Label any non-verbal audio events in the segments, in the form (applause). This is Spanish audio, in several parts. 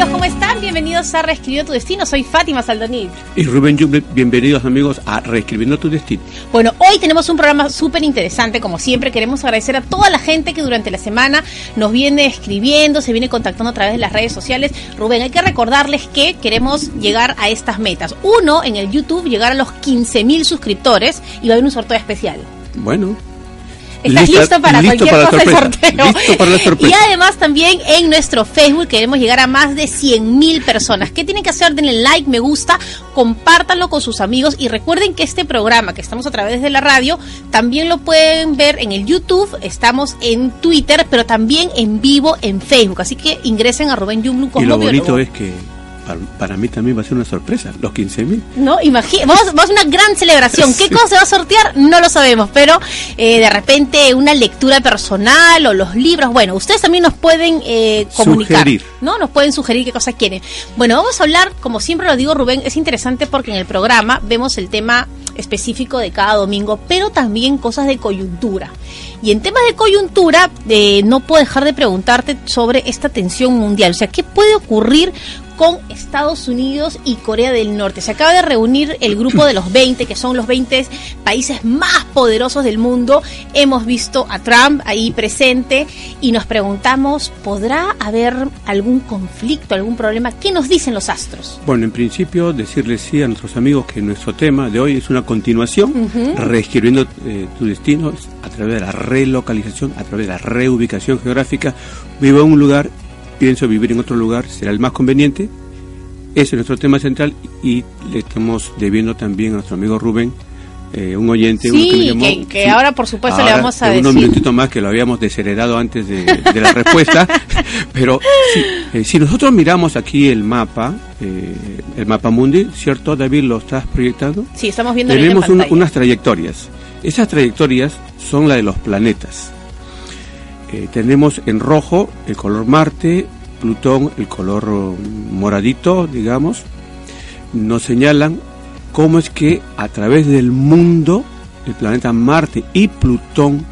Amigos, ¿cómo están? Bienvenidos a Reescribiendo tu Destino. Soy Fátima Saldonil. Y Rubén Jumble, bienvenidos amigos a Reescribiendo tu Destino. Bueno, hoy tenemos un programa súper interesante. Como siempre, queremos agradecer a toda la gente que durante la semana nos viene escribiendo, se viene contactando a través de las redes sociales. Rubén, hay que recordarles que queremos llegar a estas metas. Uno, en el YouTube, llegar a los 15 mil suscriptores y va a haber un sorteo especial. Bueno, ¿Estás Lista- listo para listo cualquier para cosa de sorpresa. sorteo? Listo para la sorpresa. Y además también en nuestro Facebook queremos llegar a más de 100 mil personas. ¿Qué tienen que hacer? Denle like, me gusta, compártanlo con sus amigos y recuerden que este programa que estamos a través de la radio también lo pueden ver en el YouTube, estamos en Twitter, pero también en vivo en Facebook. Así que ingresen a Rubén Yumlu y como lo bonito biólogo. es que para, para mí también va a ser una sorpresa, los 15 mil. No, imagínate, vamos, vamos a una gran celebración. ¿Qué Sí. cosa se va a sortear? No lo sabemos, pero eh, de repente una lectura personal o los libros. Bueno, ustedes también nos pueden eh, comunicar. Sugerir. ¿No? Nos pueden sugerir qué cosas quieren. Bueno, vamos a hablar, como siempre lo digo, Rubén, es interesante porque en el programa vemos el tema específico de cada domingo, pero también cosas de coyuntura. Y en temas de coyuntura, eh, no puedo dejar de preguntarte sobre esta tensión mundial. O sea, ¿qué puede ocurrir con Estados Unidos y Corea del Norte? Se acaba de reunir el grupo de los (clears throat) 20, que son los 20 países más poderosos del mundo. Hemos visto a Trump ahí presente y nos preguntamos, ¿podrá haber algún conflicto, algún problema? ¿Qué nos dicen los astros? Bueno, en principio decirles sí a nuestros amigos que nuestro tema de hoy es una continuación, reescribiendo eh, tu destino a través de la relocalización, a través de la reubicación geográfica. Vivo en un lugar, pienso vivir en otro lugar, será el más conveniente. Ese es nuestro tema central y le estamos debiendo también a nuestro amigo Rubén, eh, un oyente, uno Sí, nos llamó. que- que ahora, por supuesto, le vamos a en unos decir. minutitos más que lo habíamos desheredado antes de, de la respuesta, (laughs) pero sí, eh, si nosotros miramos aquí el mapa, eh, el mapa mundi, ¿cierto, David? ¿Lo estás proyectando? Sí, estamos viendo en Tenemos una- pantalla. unas trayectorias. Esas trayectorias son las de los planetas. Eh, tenemos en rojo el color Marte, Plutón el color mm, moradito, digamos. Nos señalan cómo es que a través del mundo, el planeta Marte y Plutón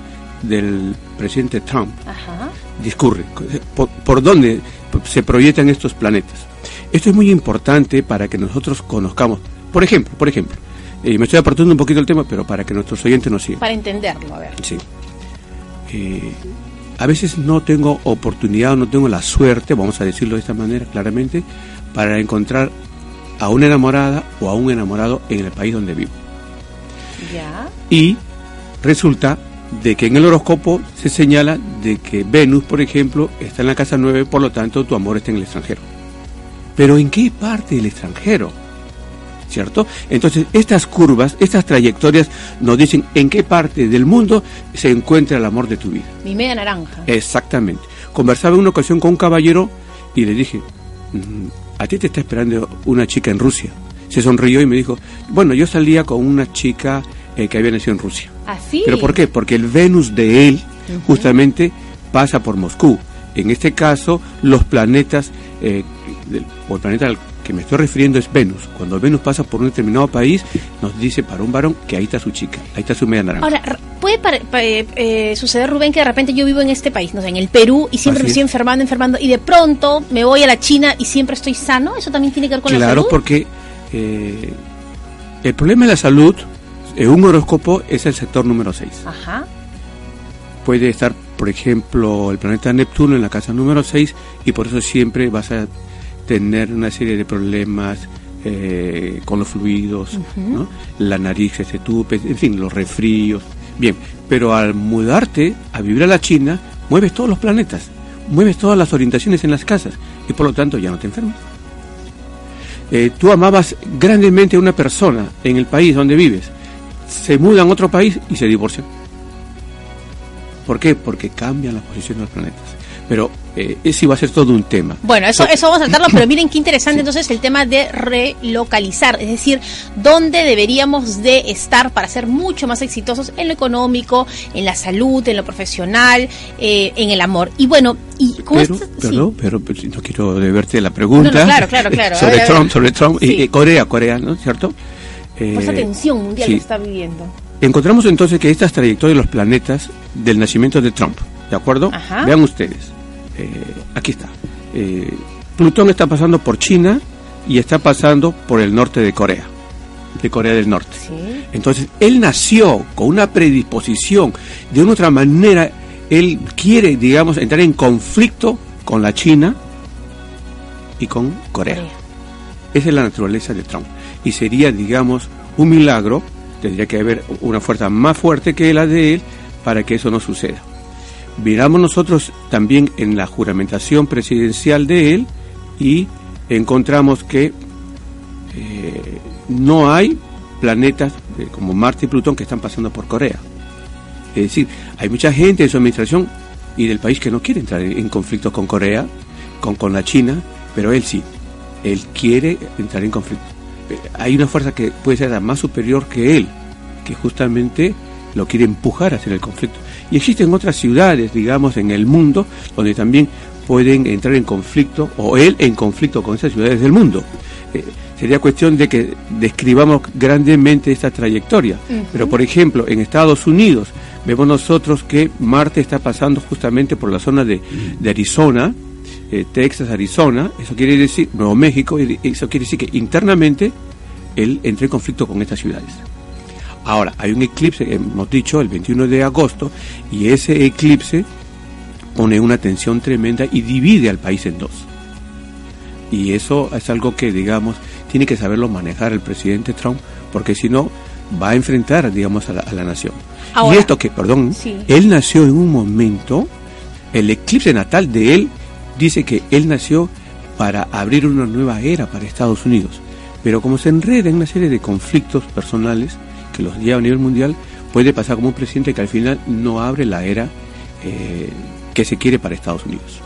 del presidente Trump Ajá. discurre, por, por dónde se proyectan estos planetas. Esto es muy importante para que nosotros conozcamos. Por ejemplo, por ejemplo, eh, me estoy apartando un poquito del tema, pero para que nuestros oyentes nos sigan. Para entenderlo, a ver. Sí. Eh, a veces no tengo oportunidad o no tengo la suerte, vamos a decirlo de esta manera claramente, para encontrar a una enamorada o a un enamorado en el país donde vivo. Ya. Y resulta de que en el horóscopo se señala de que Venus, por ejemplo, está en la casa 9, por lo tanto tu amor está en el extranjero. Pero ¿en qué parte del extranjero? ¿Cierto? Entonces, estas curvas, estas trayectorias nos dicen en qué parte del mundo se encuentra el amor de tu vida. Mi media naranja. Exactamente. Conversaba en una ocasión con un caballero y le dije, "Mm, a ti te está esperando una chica en Rusia. Se sonrió y me dijo, bueno, yo salía con una chica eh, que había nacido en Rusia. Así. ¿Pero por qué? Porque el Venus de él justamente pasa por Moscú. En este caso, los planetas, eh, del- o el planeta que me estoy refiriendo es Venus. Cuando Venus pasa por un determinado país, nos dice para un varón que ahí está su chica, ahí está su media naranja. Ahora, ¿puede eh, eh, suceder, Rubén, que de repente yo vivo en este país, no sé, en el Perú, y siempre Así me estoy es. enfermando, enfermando, y de pronto me voy a la China y siempre estoy sano? ¿Eso también tiene que ver con la claro, salud? porque eh, el problema de la salud, en un horóscopo, es el sector número 6. Ajá. puede estar, por ejemplo, el planeta Neptuno en la casa número 6 y por eso siempre vas a tener una serie de problemas eh, con los fluidos, ¿no? la nariz que se tupe, en fin, los resfríos. Bien, pero al mudarte a vivir a la China, mueves todos los planetas, mueves todas las orientaciones en las casas y por lo tanto ya no te enfermas. Eh, tú amabas grandemente a una persona en el país donde vives, se mudan a otro país y se divorcian. ¿Por qué? Porque cambian la posición de los planetas. Pero eh, ese va a ser todo un tema. Bueno, eso, eso vamos a tratarlo, pero (coughs) miren qué interesante entonces el tema de relocalizar, es decir, dónde deberíamos de estar para ser mucho más exitosos en lo económico, en la salud, en lo profesional, eh, en el amor. Y bueno, y pero, pero, pero, no quiero deberte la pregunta. claro, claro, claro. (laughs) sobre, Trump, sobre Trump, y Corea, Corea, ¿no? ¿Cierto? Pues esa tensión mundial que está viviendo. Encontramos entonces que estas trayectorias de los planetas del nacimiento de Trump, ¿de acuerdo? Vean ustedes eh, aquí está. Eh, Plutón está pasando por China y está pasando por el norte de Corea, de Corea del Norte. Entonces, él nació con una predisposición, de una otra manera, él quiere, digamos, entrar en conflicto con la China y con Corea. Esa es la naturaleza de Trump. Y sería, digamos, un milagro, tendría que haber una fuerza más fuerte que la de él para que eso no suceda miramos nosotros también en la juramentación presidencial de él y encontramos que eh, no hay planetas eh, como Marte y Plutón que están pasando por Corea. Es decir, hay mucha gente de su administración y del país que no quiere entrar en, conflicto con Corea, con, con la China, pero él sí, él quiere entrar en conflicto. Eh, hay una fuerza que puede ser más superior que él, que justamente lo quiere empujar hacia el conflicto. Y existen otras ciudades, digamos, en el mundo donde también pueden entrar en conflicto, o él en conflicto con esas ciudades del mundo. Eh, sería cuestión de que describamos grandemente esta trayectoria. Pero, por ejemplo, en Estados Unidos vemos nosotros que Marte está pasando justamente por la zona de, Arizona, eh, Texas, Arizona, eso quiere decir, Nuevo México, eso quiere decir que internamente él entra en conflicto con estas ciudades. Ahora, hay un eclipse, hemos dicho, el 21 de agosto, y ese eclipse pone una tensión tremenda y divide al país en dos. Y eso es algo que, digamos, tiene que saberlo manejar el presidente Trump, porque si no, va a enfrentar, digamos, a la, nación. y esto que, perdón, él nació en un momento, el eclipse natal de él dice que él nació para abrir una nueva era para Estados Unidos. Pero como se enreda en una serie de conflictos personales, que los lleva a nivel mundial, puede pasar como un presidente que al final no abre la era eh, que se quiere para Estados Unidos.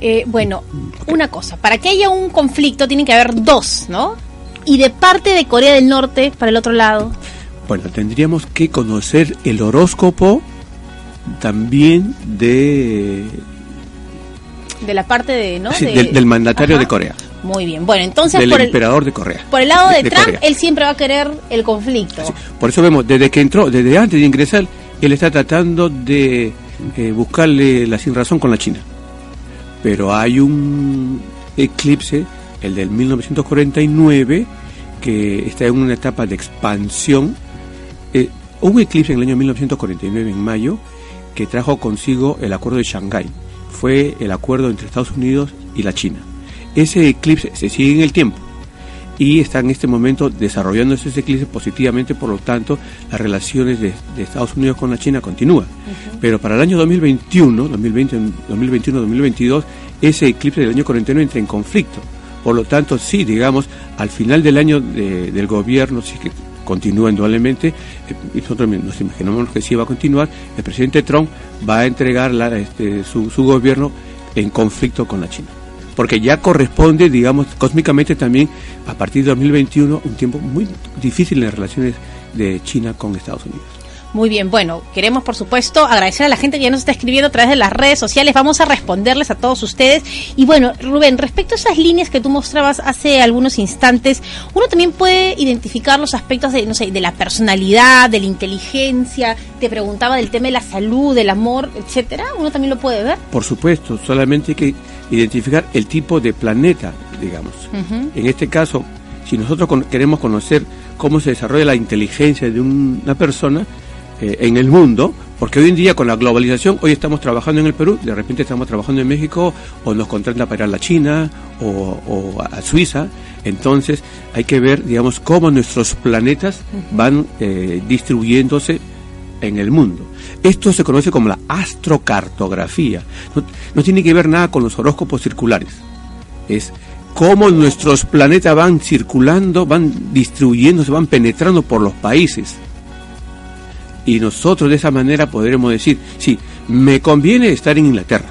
Eh, bueno, una cosa, para que haya un conflicto tiene que haber dos, ¿no? Y de parte de Corea del Norte, para el otro lado. Bueno, tendríamos que conocer el horóscopo también de... De la parte de, ¿no? del, mandatario de Corea. Muy bien. Bueno, entonces. Del emperador de Corea. Por el lado de, Trump, él siempre va a querer el conflicto. por eso vemos, desde que entró, desde antes de ingresar, él está tratando de eh, buscarle la sin razón con la China. Pero hay un eclipse, el del 1949, que está en una etapa de expansión. Eh, hubo un eclipse en el año 1949, en mayo, que trajo consigo el acuerdo de Shanghái. Fue el acuerdo entre Estados Unidos y la China ese eclipse se sigue en el tiempo y está en este momento desarrollándose ese eclipse positivamente, por lo tanto las relaciones de, Estados Unidos con la China continúan. Pero para el año 2021, 2020, 2021, 2022, ese eclipse del año 49 entra en conflicto. Por lo tanto, sí, digamos, al final del año del gobierno, si que continúa indudablemente, eh, y nosotros nos imaginamos que sí va a continuar, el presidente Trump va a entregar este, su, su gobierno en conflicto con la China porque ya corresponde, digamos, cósmicamente también a partir de 2021 un tiempo muy difícil en las relaciones de China con Estados Unidos. Muy bien, bueno, queremos por supuesto agradecer a la gente que ya nos está escribiendo a través de las redes sociales, vamos a responderles a todos ustedes. Y bueno, Rubén, respecto a esas líneas que tú mostrabas hace algunos instantes, uno también puede identificar los aspectos de, no sé, de la personalidad, de la inteligencia, te preguntaba del tema de la salud, del amor, etcétera, uno también lo puede ver. Por supuesto, solamente que identificar el tipo de planeta, digamos. En este caso, si nosotros queremos conocer cómo se desarrolla la inteligencia de una persona, eh, en el mundo, porque hoy en día con la globalización, hoy estamos trabajando en el Perú, de repente estamos trabajando en México, o nos contratan para ir a la China o, a Suiza, entonces hay que ver, digamos, cómo nuestros planetas van eh, distribuyéndose en el mundo. Esto se conoce como la astrocartografía. No, no, tiene que ver nada con los horóscopos circulares. Es cómo nuestros planetas van circulando, van distribuyéndose, van penetrando por los países Y nosotros de esa manera podremos decir, sí, me conviene estar en Inglaterra.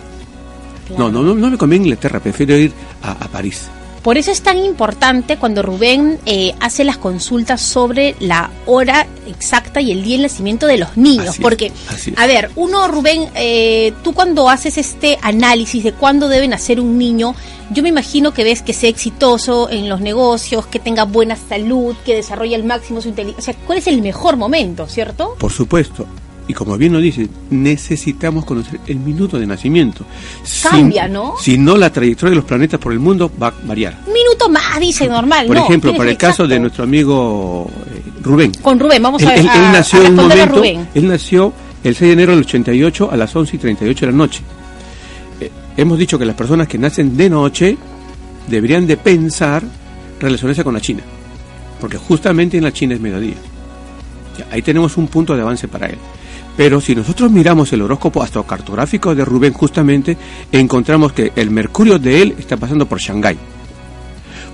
No, no, no, no me conviene Inglaterra, prefiero ir a, a París. Por eso es tan importante cuando Rubén eh, hace las consultas sobre la hora exacta y el día de nacimiento de los niños. Así porque, es. a ver, uno, Rubén, eh, tú cuando haces este análisis de cuándo debe nacer un niño, yo me imagino que ves que sea exitoso en los negocios, que tenga buena salud, que desarrolle al máximo su inteligencia. O sea, ¿cuál es el mejor momento, cierto? Por supuesto. Y como bien lo dice, necesitamos conocer el minuto de nacimiento. Si- Cambia, ¿no? Si no, la trayectoria de los planetas por el mundo va a variar. Un minuto más, dice normal. Por no, ejemplo, para el caso de nuestro amigo eh, Rubén. Con Rubén, vamos él, a, él- él nació a en un responderle a momento, Rubén. él nació el 6 de enero del 88 a las 11 y 38 de la noche. Eh, hemos dicho que las personas que nacen de noche deberían de pensar relacionarse con la China, porque justamente en la China es mediodía. Ya, ahí tenemos un punto de avance para él. Pero si nosotros miramos el horóscopo astrocartográfico de Rubén, justamente encontramos que el mercurio de él está pasando por Shanghái.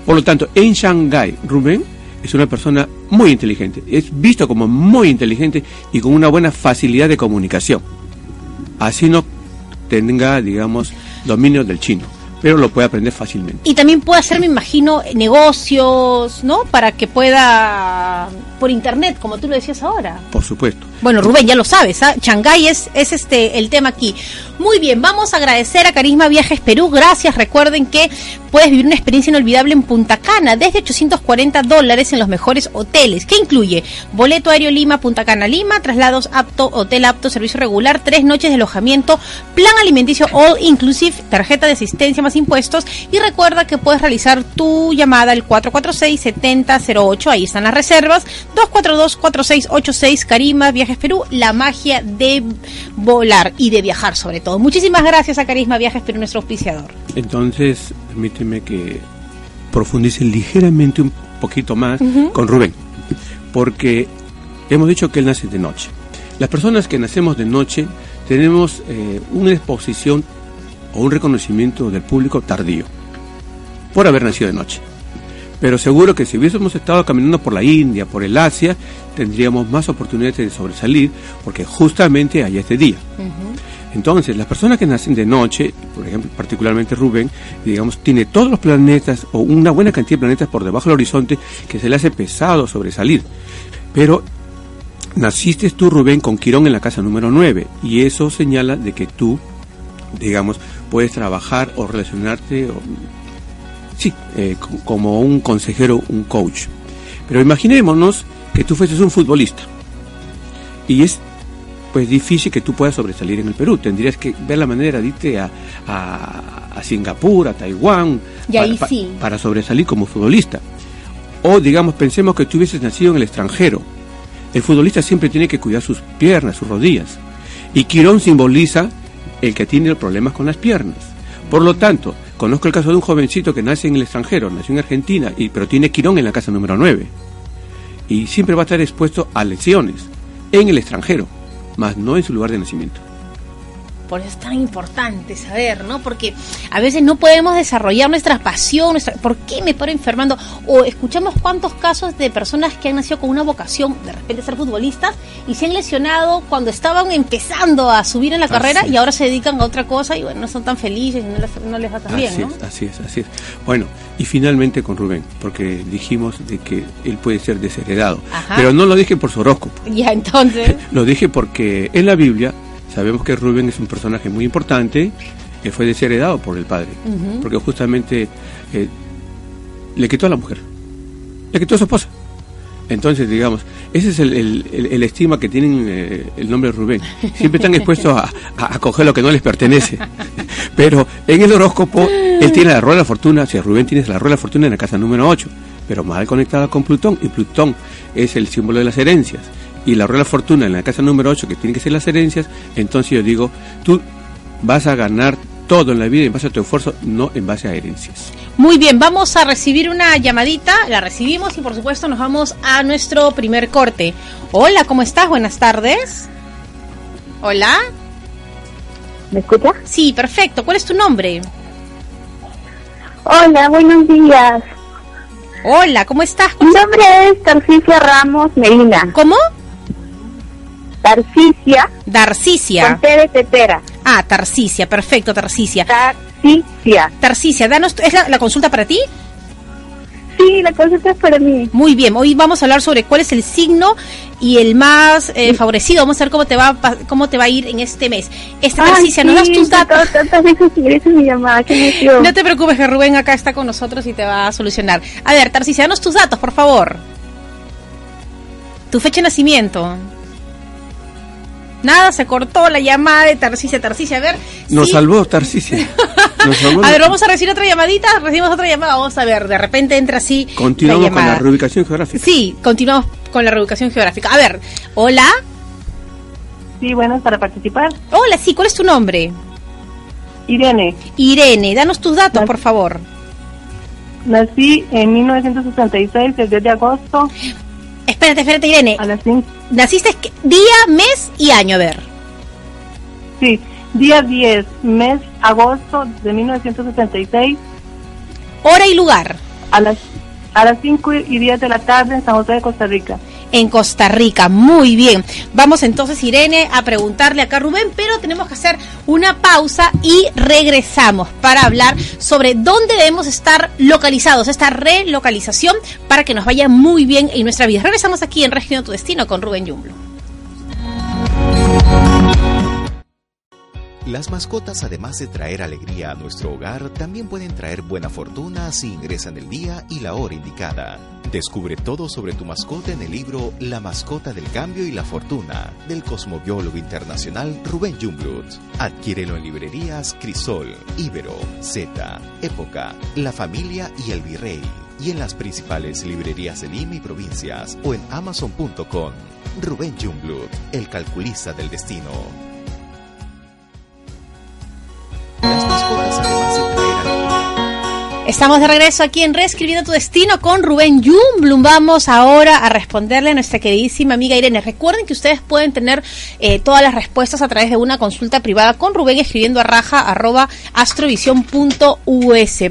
Por lo tanto, en Shanghái, Rubén es una persona muy inteligente. Es visto como muy inteligente y con una buena facilidad de comunicación. Así no tenga, digamos, dominio del chino, pero lo puede aprender fácilmente. Y también puede hacer, me imagino, negocios, ¿no? Para que pueda por internet, como tú lo decías ahora. Por supuesto. Bueno, Rubén, ya lo sabes, ¿ah? Shanghái es, es este el tema aquí. Muy bien, vamos a agradecer a Carisma Viajes Perú. Gracias. Recuerden que puedes vivir una experiencia inolvidable en Punta Cana desde 840 dólares en los mejores hoteles. ¿Qué incluye? Boleto aéreo Lima, Punta Cana Lima, traslados apto, hotel apto, servicio regular, tres noches de alojamiento, plan alimenticio all inclusive, tarjeta de asistencia más impuestos. Y recuerda que puedes realizar tu llamada al 446-7008. Ahí están las reservas. 242-4686 Carisma Viajes Perú. La magia de volar y de viajar sobre todo. Muchísimas gracias a Carisma Viajes Perú, nuestro auspiciador. Entonces, permíteme que profundice ligeramente un poquito más con Rubén, porque hemos dicho que él nace de noche. Las personas que nacemos de noche tenemos eh, una exposición o un reconocimiento del público tardío por haber nacido de noche. Pero seguro que si hubiésemos estado caminando por la India, por el Asia, tendríamos más oportunidades de sobresalir, porque justamente hay este día. Entonces, las personas que nacen de noche, por ejemplo, particularmente Rubén, digamos, tiene todos los planetas o una buena cantidad de planetas por debajo del horizonte que se le hace pesado sobresalir. Pero naciste tú, Rubén, con Quirón en la casa número 9 y eso señala de que tú, digamos, puedes trabajar o relacionarte, o, sí, eh, co- como un consejero, un coach. Pero imaginémonos que tú fueses un futbolista y es pues difícil que tú puedas sobresalir en el Perú. Tendrías que ver la manera de irte a, a, a Singapur, a Taiwán, sí. para sobresalir como futbolista. O digamos, pensemos que tú hubieses nacido en el extranjero. El futbolista siempre tiene que cuidar sus piernas, sus rodillas. Y Quirón simboliza el que tiene problemas con las piernas. Por lo tanto, conozco el caso de un jovencito que nace en el extranjero, nació en Argentina, y, pero tiene Quirón en la casa número 9. Y siempre va a estar expuesto a lesiones en el extranjero, más no en su lugar de nacimiento. Por eso es tan importante saber, ¿no? Porque a veces no podemos desarrollar nuestra pasión, nuestra, ¿por qué me paro enfermando? O escuchamos cuántos casos de personas que han nacido con una vocación, de repente ser futbolistas, y se han lesionado cuando estaban empezando a subir en la Así carrera es. y ahora se dedican a otra cosa y bueno, no son tan felices y no les, no les va tan bien, así ¿no? es, así es, así es. Bueno, y finalmente con Rubén, porque dijimos de que él puede ser desheredado. Ajá. Pero no lo dije por su horóscopo, Ya, entonces, (laughs) lo dije porque en la Biblia sabemos que Rubén es un personaje muy importante que fue desheredado por el padre, porque justamente eh, le quitó a la mujer, le quitó a su esposa. Entonces, digamos, ese es el, el- el- el estigma que tienen eh, el nombre de Rubén. Siempre están expuestos a, a- a coger lo que no les pertenece. (laughs) Pero en el horóscopo, él tiene la rueda de la fortuna, si Rubén tiene la rueda de la fortuna en la casa número 8, pero mal conectada con Plutón, y Plutón es el símbolo de las herencias. Y la rueda de la fortuna en la casa número 8, que tiene que ser las herencias, entonces yo digo, tú vas a ganar todo en la vida en base a tu esfuerzo, no en base a herencias. Muy bien, vamos a recibir una llamadita, la recibimos y por supuesto nos vamos a nuestro primer corte. Hola, ¿cómo estás? Buenas tardes. Hola. ¿Me escucha? Sí, perfecto. ¿Cuál es tu nombre? Hola, buenos días. Hola, ¿cómo estás? Mi nombre es Tarcisio Ramos Medina. ¿Cómo? Tarcicia. Darcicia. Con T de tetera. Ah, Tarcicia, perfecto, Tarcicia. Tarcicia. Tarcicia, danos, ¿es la, la consulta para ti? Sí, la consulta es para mí. Muy bien, hoy vamos a hablar sobre cuál es el signo y el más eh, favorecido. Vamos a ver cómo te va cómo te va a ir en este mes. Esta Tarcicia, ¿nos das sí, tus datos? tantas- veces que mi llamada. No te preocupes que Rubén acá está con nosotros y te va a solucionar. A ver, Tarcicia, danos tus datos, por favor. Tu fecha de nacimiento. Nada, se cortó la llamada de Tarcicia. Tarcicia, a ver. Nos sí. salvó Tarcicia. (laughs) Nos salvó. A ver, vamos a recibir otra llamadita. Recibimos otra llamada. Vamos a ver, de repente entra así. Continuamos la con la reubicación geográfica. Sí, continuamos con la reubicación geográfica. A ver, hola. Sí, bueno, para participar. Hola, sí, ¿cuál es tu nombre? Irene, Irene, danos tus datos, por favor. nací en 1966, el 10 de agosto, Espérate, espérate, Irene. a las 5. Naciste día, mes y año, a ver. Sí, día 10, mes agosto de 1966, Hora y lugar. a las a las 5 y 10 de la tarde en San José de Costa Rica. En Costa Rica, muy bien. Vamos entonces, Irene, a preguntarle acá a Rubén, pero tenemos que hacer una pausa y regresamos para hablar sobre dónde debemos estar localizados, esta relocalización, para que nos vaya muy bien en nuestra vida. Regresamos aquí en Región Tu Destino con Rubén Yumblo. Las mascotas, además de traer alegría a nuestro hogar, también pueden traer buena fortuna si ingresan el día y la hora indicada. Descubre todo sobre tu mascota en el libro La mascota del cambio y la fortuna del cosmobiólogo internacional Rubén Jumblut. Adquiérelo en librerías Crisol, Ibero, Z, Época, La Familia y El Virrey. Y en las principales librerías de Lima y provincias o en amazon.com. Rubén Jumblut, el calculista del destino. Las alegría, Estamos de regreso aquí en Reescribiendo tu Destino con Rubén Jumblum. Vamos ahora a responderle a nuestra queridísima amiga Irene. Recuerden que ustedes pueden tener eh, todas las respuestas a través de una consulta privada con Rubén escribiendo a raja arroba astrovision.us.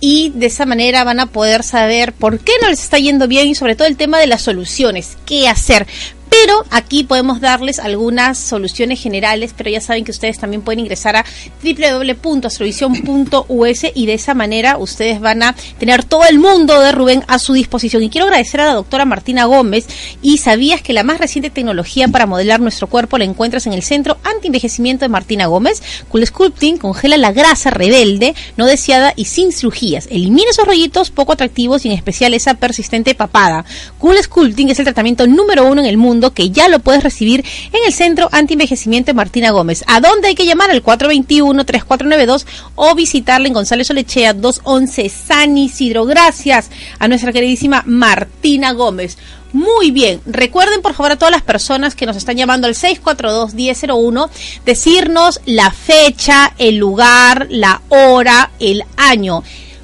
Y de esa manera van a poder saber por qué no les está yendo bien y sobre todo el tema de las soluciones, qué hacer. Pero aquí podemos darles algunas soluciones generales, pero ya saben que ustedes también pueden ingresar a www.astrovisión.us y de esa manera ustedes van a tener todo el mundo de Rubén a su disposición. Y quiero agradecer a la doctora Martina Gómez y sabías que la más reciente tecnología para modelar nuestro cuerpo la encuentras en el Centro Anti-Envejecimiento de Martina Gómez. Cool Sculpting congela la grasa rebelde, no deseada y sin cirugías. Elimina esos rollitos poco atractivos y en especial esa persistente papada. Cool Sculpting es el tratamiento número uno en el mundo que ya lo puedes recibir en el Centro Anti-Envejecimiento Martina Gómez. ¿A dónde hay que llamar? Al 421-3492 o visitarla en González Olechea 211 San Isidro. Gracias a nuestra queridísima Martina Gómez. Muy bien, recuerden por favor a todas las personas que nos están llamando al 642-1001 decirnos la fecha, el lugar, la hora, el año.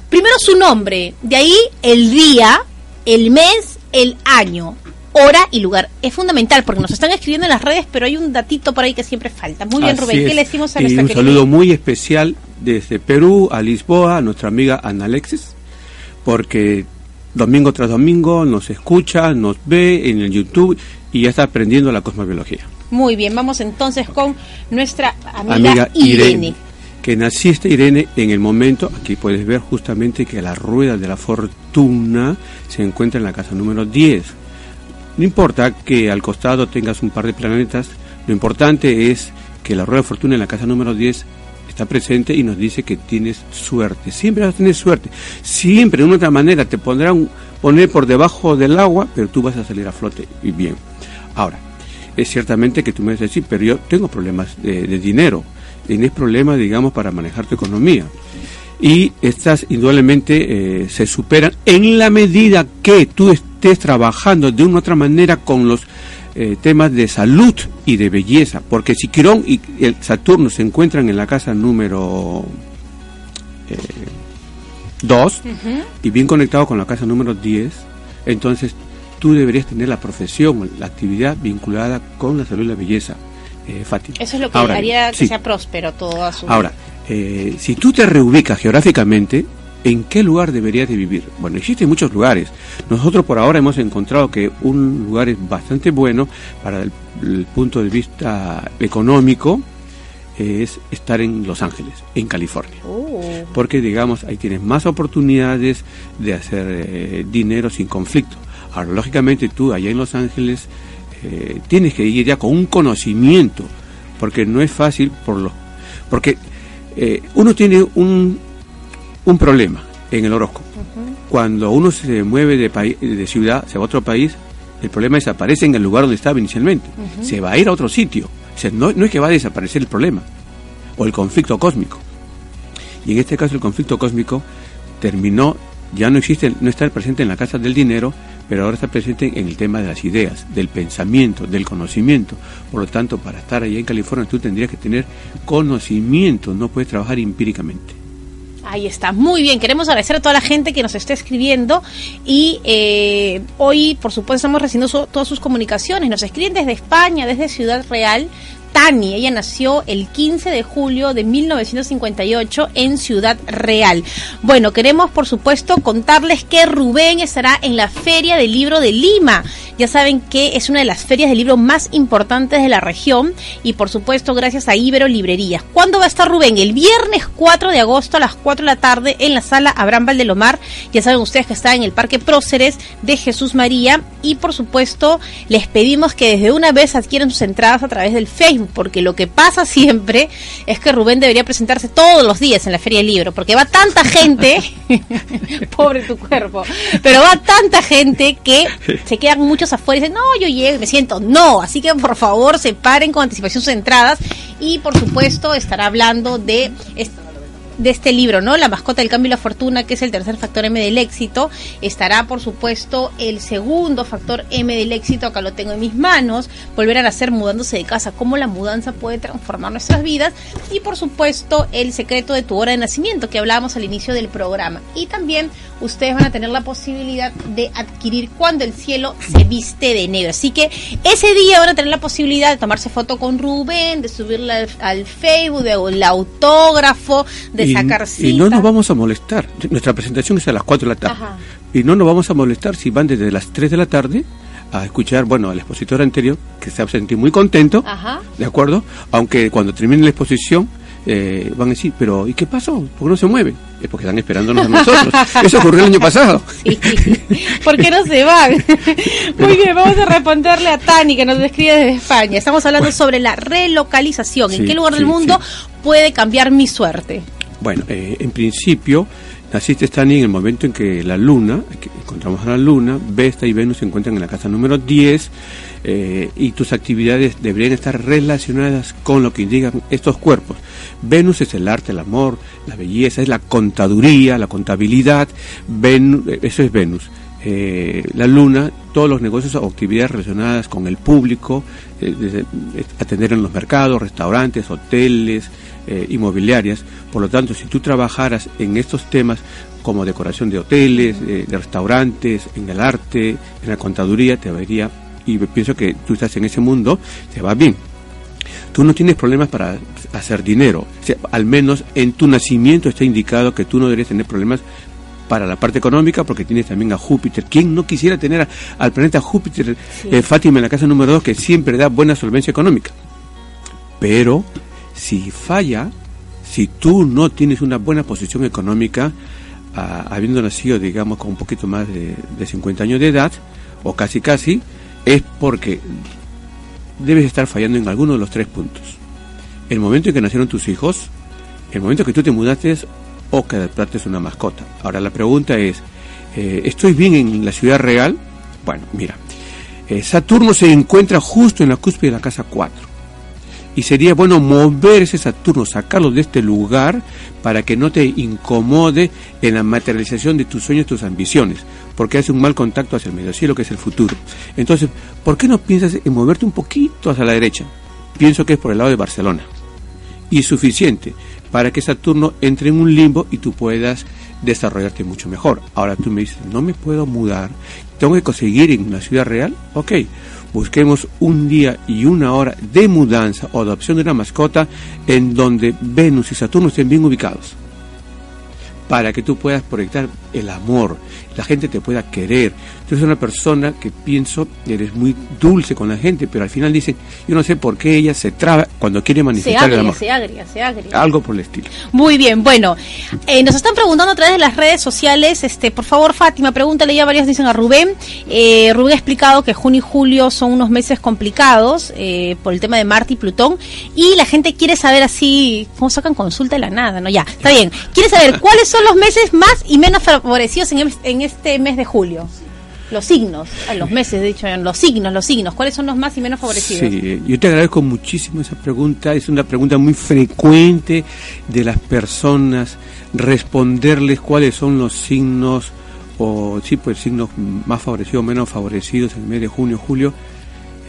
Primero su nombre, de ahí el día, el mes, el año, hora y lugar. Es fundamental porque nos están escribiendo en las redes, pero hay un datito por ahí que siempre falta. Muy bien, Así Rubén, ¿qué es. le decimos a Y nuestra un querida- saludo muy especial desde Perú a Lisboa, a nuestra amiga Ana Alexis, porque domingo tras domingo nos escucha, nos ve en el YouTube y ya está aprendiendo la cosmobiología. Muy bien, vamos entonces con nuestra amiga, Amiga Irene. Irene, que naciste Irene en el momento, aquí puedes ver justamente que la rueda de la fortuna se encuentra en la casa número 10. No importa que al costado tengas un par de planetas, lo importante es que la rueda de fortuna en la casa número 10 está presente y nos dice que tienes suerte. Siempre vas a tener suerte. Siempre, de una otra manera, te pondrán poner por debajo del agua, pero tú vas a salir a flote y bien. Ahora, es ciertamente que tú me vas a decir, pero yo tengo problemas de, dinero. Tienes problemas, digamos, para manejar tu economía. Y estas indudablemente eh, se superan en la medida que tú estés trabajando de una u otra manera con los eh, temas de salud y de belleza. Porque si Quirón y el Saturno se encuentran en la casa número 2 y bien conectado con la casa número 10, entonces tú deberías tener la profesión, la actividad vinculada con la salud y la belleza. Eh, Fátima. Eso es lo que Ahora, haría que sí. sea próspero todo a su Ahora, eh, si tú te reubicas geográficamente, ¿En qué lugar deberías de vivir? Bueno, existen muchos lugares. Nosotros por ahora hemos encontrado que un lugar es bastante bueno para el, el punto de vista económico es estar en Los Ángeles, en California. Oh. Porque, digamos, ahí tienes más oportunidades de hacer eh, dinero sin conflicto. Ahora, lógicamente tú allá en Los Ángeles eh, tienes que ir ya con un conocimiento, porque no es fácil por los... Porque eh, uno tiene un, un problema en el horóscopo. Cuando uno se mueve de, país, de ciudad, se va a otro país, el problema desaparece en el lugar donde estaba inicialmente. Se va a ir a otro sitio. O sea, no, no es que va a desaparecer el problema o el conflicto cósmico. Y en este caso el conflicto cósmico terminó, ya no existe, no está presente en la casa del dinero, pero ahora está presente en el tema de las ideas, del pensamiento, del conocimiento. Por lo tanto, para estar allá en California tú tendrías que tener conocimiento, no puedes trabajar empíricamente. Ahí está, muy bien. Queremos agradecer a toda la gente que nos está escribiendo y eh, hoy, por supuesto, estamos recibiendo todas sus comunicaciones. Nos escriben desde España, desde Ciudad Real. Tani, ella nació el 15 de julio de 1958 en Ciudad Real. Bueno, queremos por supuesto contarles que Rubén estará en la Feria del Libro de Lima. Ya saben que es una de las ferias del libro más importantes de la región y por supuesto gracias a Ibero Librerías. ¿Cuándo va a estar Rubén? El viernes 4 de agosto a las 4 de la tarde en la sala Abraham Valdelomar. Ya saben ustedes que está en el Parque Próceres de Jesús María y por supuesto les pedimos que desde una vez adquieran sus entradas a través del Facebook porque lo que pasa siempre es que Rubén debería presentarse todos los días en la Feria del Libro porque va tanta gente, (laughs) (laughs) pobre tu cuerpo, pero va tanta gente que se quedan muchos afuera y dicen, no, yo llego me siento, no, así que por favor separen con anticipación sus entradas y por supuesto estará hablando de est- de este libro, ¿no? La mascota del cambio y la fortuna, que es el tercer factor M del éxito. Estará, por supuesto, el segundo factor M del éxito, acá lo tengo en mis manos, volver a nacer mudándose de casa, cómo la mudanza puede transformar nuestras vidas. Y, por supuesto, el secreto de tu hora de nacimiento, que hablábamos al inicio del programa. Y también ustedes van a tener la posibilidad de adquirir cuando el cielo se viste de negro. Así que ese día van a tener la posibilidad de tomarse foto con Rubén, de subirla al, al Facebook, de el autógrafo, de y, sacar y no nos vamos a molestar. Nuestra presentación es a las 4 de la tarde. Ajá. Y no nos vamos a molestar si van desde las 3 de la tarde a escuchar, bueno, al expositor anterior, que se ha sentido muy contento, Ajá. ¿de acuerdo? Aunque cuando termine la exposición eh, van a decir, pero ¿y qué pasó? ¿Por qué no se mueve? Es porque están esperándonos a nosotros. (laughs) Eso ocurrió el año pasado. (laughs) ¿Por qué no se van? (laughs) Muy bien, vamos a responderle a Tani que nos describe desde España. Estamos hablando sobre la relocalización. ¿En Sí, qué lugar del sí, mundo puede cambiar mi suerte? Bueno, eh, en principio, naciste Stani en el momento en que la Luna, que encontramos a la Luna, Vesta y Venus se encuentran en la casa número 10 eh, y tus actividades deberían estar relacionadas con lo que indican estos cuerpos. Venus es el arte, el amor, la belleza, es la contaduría, la contabilidad, Ven- eh, eso es Venus. Eh, la luna, todos los negocios o actividades relacionadas con el público, eh, atender en los mercados, restaurantes, hoteles, inmobiliarias. Por lo tanto, si tú trabajaras en estos temas como decoración de hoteles, de restaurantes, en el arte, en la contaduría, te vería, y pienso que tú estás en ese mundo, te va bien. Tú no tienes problemas para hacer dinero. O sea, al menos en tu nacimiento está indicado que tú no deberías tener problemas para la parte económica porque tienes también a Júpiter. ¿Quién no quisiera tener a- al planeta Júpiter, eh, Fátima, en la casa número 2, que siempre da buena solvencia económica? Pero si falla, si tú no tienes una buena posición económica, ah, habiendo nacido, digamos, con un poquito más de, de 50 años de edad, o casi casi, es porque debes estar fallando en alguno de los tres puntos. El momento en que nacieron tus hijos, el momento que tú te mudaste o que adoptaste una mascota. Ahora la pregunta es, eh, ¿estoy bien en la ciudad real? Bueno, mira, eh, Saturno se encuentra justo en la cúspide de la casa 4. Y sería bueno mover ese Saturno, sacarlo de este lugar para que no te incomode en la materialización de tus sueños, tus ambiciones, porque hace un mal contacto hacia el medio cielo, que es el futuro. Entonces, ¿por qué no piensas en moverte un poquito hacia la derecha? Pienso que es por el lado de Barcelona. Y suficiente para que Saturno entre en un limbo y tú puedas desarrollarte mucho mejor. Ahora tú me dices, no me puedo mudar, tengo que conseguir en la ciudad real. Ok, busquemos un día y una hora de mudanza o adopción de una mascota en donde Venus y Saturno estén bien ubicados. para que tú puedas proyectar el amor, la gente te pueda querer. Tú eres una persona que pienso, eres muy dulce con la gente, pero al final dicen, yo no sé por qué ella se traba cuando quiere Se manifestar el amor. se agria, se agria. Algo por el estilo. Muy bien, bueno, eh, nos están preguntando a través de las redes sociales, este, por favor Fátima, pregúntale ya varios dicen a Rubén. Eh, Rubén ha explicado que junio y julio son unos meses complicados eh, por el tema de Marte y Plutón y la gente quiere saber así, ¿cómo sacan consulta de la nada? No, ya, está bien. Quiere saber cuáles son los meses más y menos favorecidos en, en este mes de julio. Los signos, ah, los meses, de hecho, los signos, los signos, ¿cuáles son los más y menos favorecidos? Sí, yo te agradezco muchísimo esa pregunta. Es una pregunta muy frecuente de las personas. Responderles cuáles son los signos, o sí, pues signos más favorecidos o menos favorecidos en el mes de junio, julio.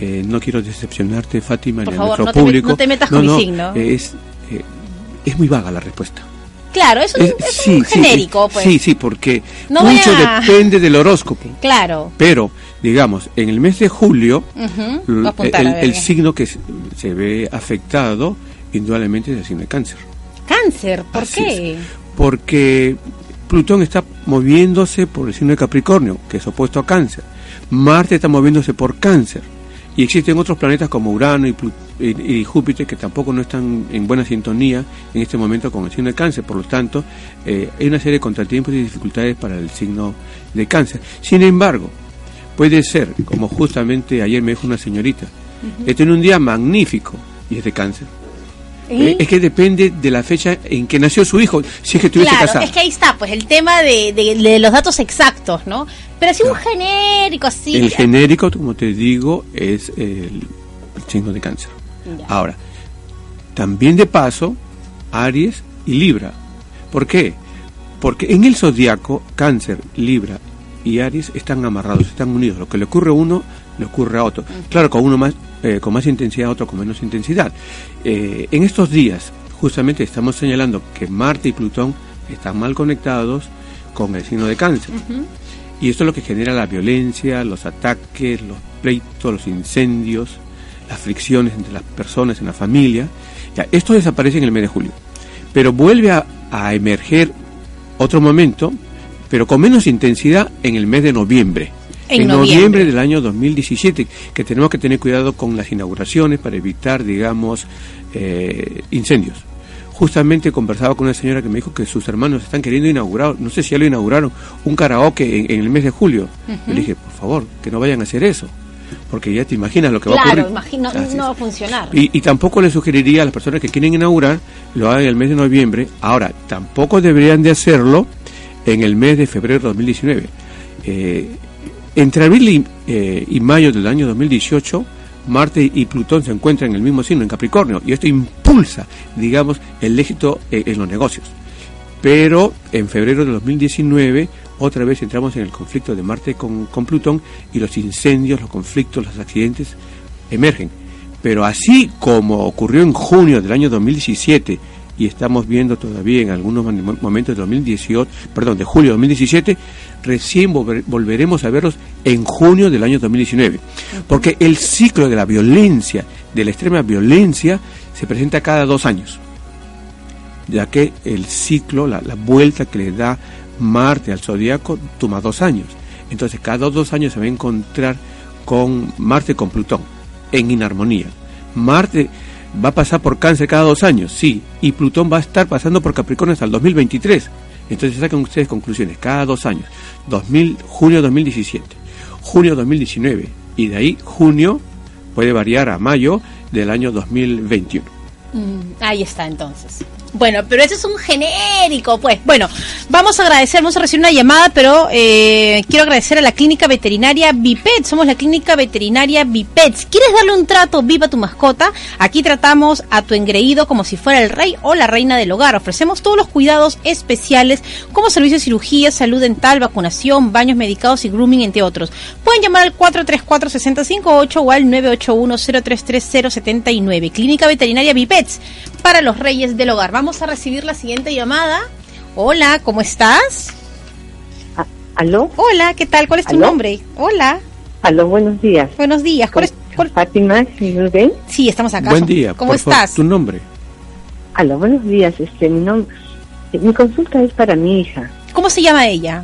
Eh, no quiero decepcionarte, Fátima, Por ni favor, a nuestro no te público. no te metas con mi signo. Es, eh, es muy vaga la respuesta. Claro, es un, Es- es sí, un sí, genérico, sí, pues. Sí, sí, porque No mucho a- depende del horóscopo. Claro. Pero, digamos, en el mes de julio, apuntar, el, signo que se, se ve afectado, indudablemente, es el signo de cáncer. Cáncer, ¿por Así qué? es. Porque Plutón está moviéndose por el signo de Capricornio, que es opuesto a cáncer. Marte está moviéndose por cáncer. Y existen otros planetas como Urano y, y- y Júpiter que tampoco no están en buena sintonía en este momento con el signo de cáncer. Por lo tanto, eh, hay una serie de contratiempos y dificultades para el signo de cáncer. Sin embargo, puede ser, como justamente ayer me dijo una señorita, he tenido un día magnífico y es de cáncer. ¿Eh? Es que depende de la fecha en que nació su hijo, si es que estuviese Claro, casado. es que ahí está, pues el tema de, de- de los datos exactos, ¿no? Pero así un genérico, así. El genérico, como te digo, es el, el signo de cáncer. Ya. Ahora, también de paso, Aries y Libra. ¿Por qué? Porque en el zodiaco, Cáncer, Libra y Aries están amarrados, están unidos. Lo que le ocurre a uno, le ocurre a otro. Claro, con uno más, eh, con más intensidad, otro con menos intensidad. Eh, en estos días, justamente estamos señalando que Marte y Plutón están mal conectados con el signo de Cáncer. Y esto es lo que genera la violencia, los ataques, los pleitos, los incendios, las fricciones entre las personas en la familia. Ya, esto desaparece en el mes de julio. Pero vuelve a, a emerger otro momento, pero con menos intensidad en el mes de noviembre. En noviembre. noviembre. del año 2017, que tenemos que tener cuidado con las inauguraciones para evitar, digamos, eh, incendios. Justamente conversaba con una señora que me dijo que sus hermanos están queriendo inaugurar, no sé si ya lo inauguraron, un karaoke en, en el mes de julio. Yo le dije, por favor, que no vayan a hacer eso, porque ya te imaginas lo que va a Claro, ocurrir. imagino, no va a funcionar. Y, y tampoco le sugeriría a las personas que quieren inaugurar, lo hagan en el mes de noviembre. Ahora, tampoco deberían de hacerlo en el mes de febrero de 2019. Eh, entre abril y, eh, y mayo del año 2018, Marte y Plutón se encuentran en el mismo signo, en Capricornio, y esto impulsa, digamos, el éxito eh, en los negocios. Pero en febrero de 2019, otra vez entramos en el conflicto de Marte con, con Plutón y los incendios, los conflictos, los accidentes emergen. Pero así como ocurrió en junio del año 2017 y estamos viendo todavía en algunos momentos de 2018, perdón, de julio de 2017, recién volver- volveremos a verlos en junio del año 2019. Porque el ciclo de la violencia, de la extrema violencia, se presenta cada dos años ya que el ciclo, la, la vuelta que le da Marte al zodiaco toma dos años. Entonces cada dos años se va a encontrar con Marte con Plutón en inarmonía. Marte va a pasar por cáncer cada dos años, sí, y Plutón va a estar pasando por Capricornio hasta el 2023. Entonces saquen ustedes conclusiones, cada dos años, 2000, junio 2017, junio 2019, y de ahí junio puede variar a mayo del año 2021. Mm, ahí está entonces. Bueno, pero ese es un genérico, pues. Bueno, vamos a agradecer, vamos a recibir una llamada, pero eh, quiero agradecer a la clínica veterinaria Bipet. Somos la clínica veterinaria Bipet. ¿Quieres darle un trato viva a tu mascota? Aquí tratamos a tu engreído como si fuera el rey o la reina del hogar. Ofrecemos todos los cuidados especiales como servicio de cirugía, salud dental, vacunación, baños medicados y grooming, entre otros. Pueden llamar al 434-6058 o al 981-033-079. Clínica veterinaria Bipets para los reyes del hogar. Vamos a recibir la siguiente llamada. Hola, ¿cómo estás? Ah, ¿Aló? Hola, ¿qué tal? ¿Cuál es tu ¿Aló? nombre? Hola, Aló, buenos días. buenos días. ¿Cuál es- cuál- Fátima, ¿sí ¿nos ven? Sí, estamos acá. Buen día, ¿Cómo por favor, estás? tu nombre. Aló, buenos días. Este, mi nombre, Eh, Mi consulta es para mi hija. ¿Cómo se llama ella?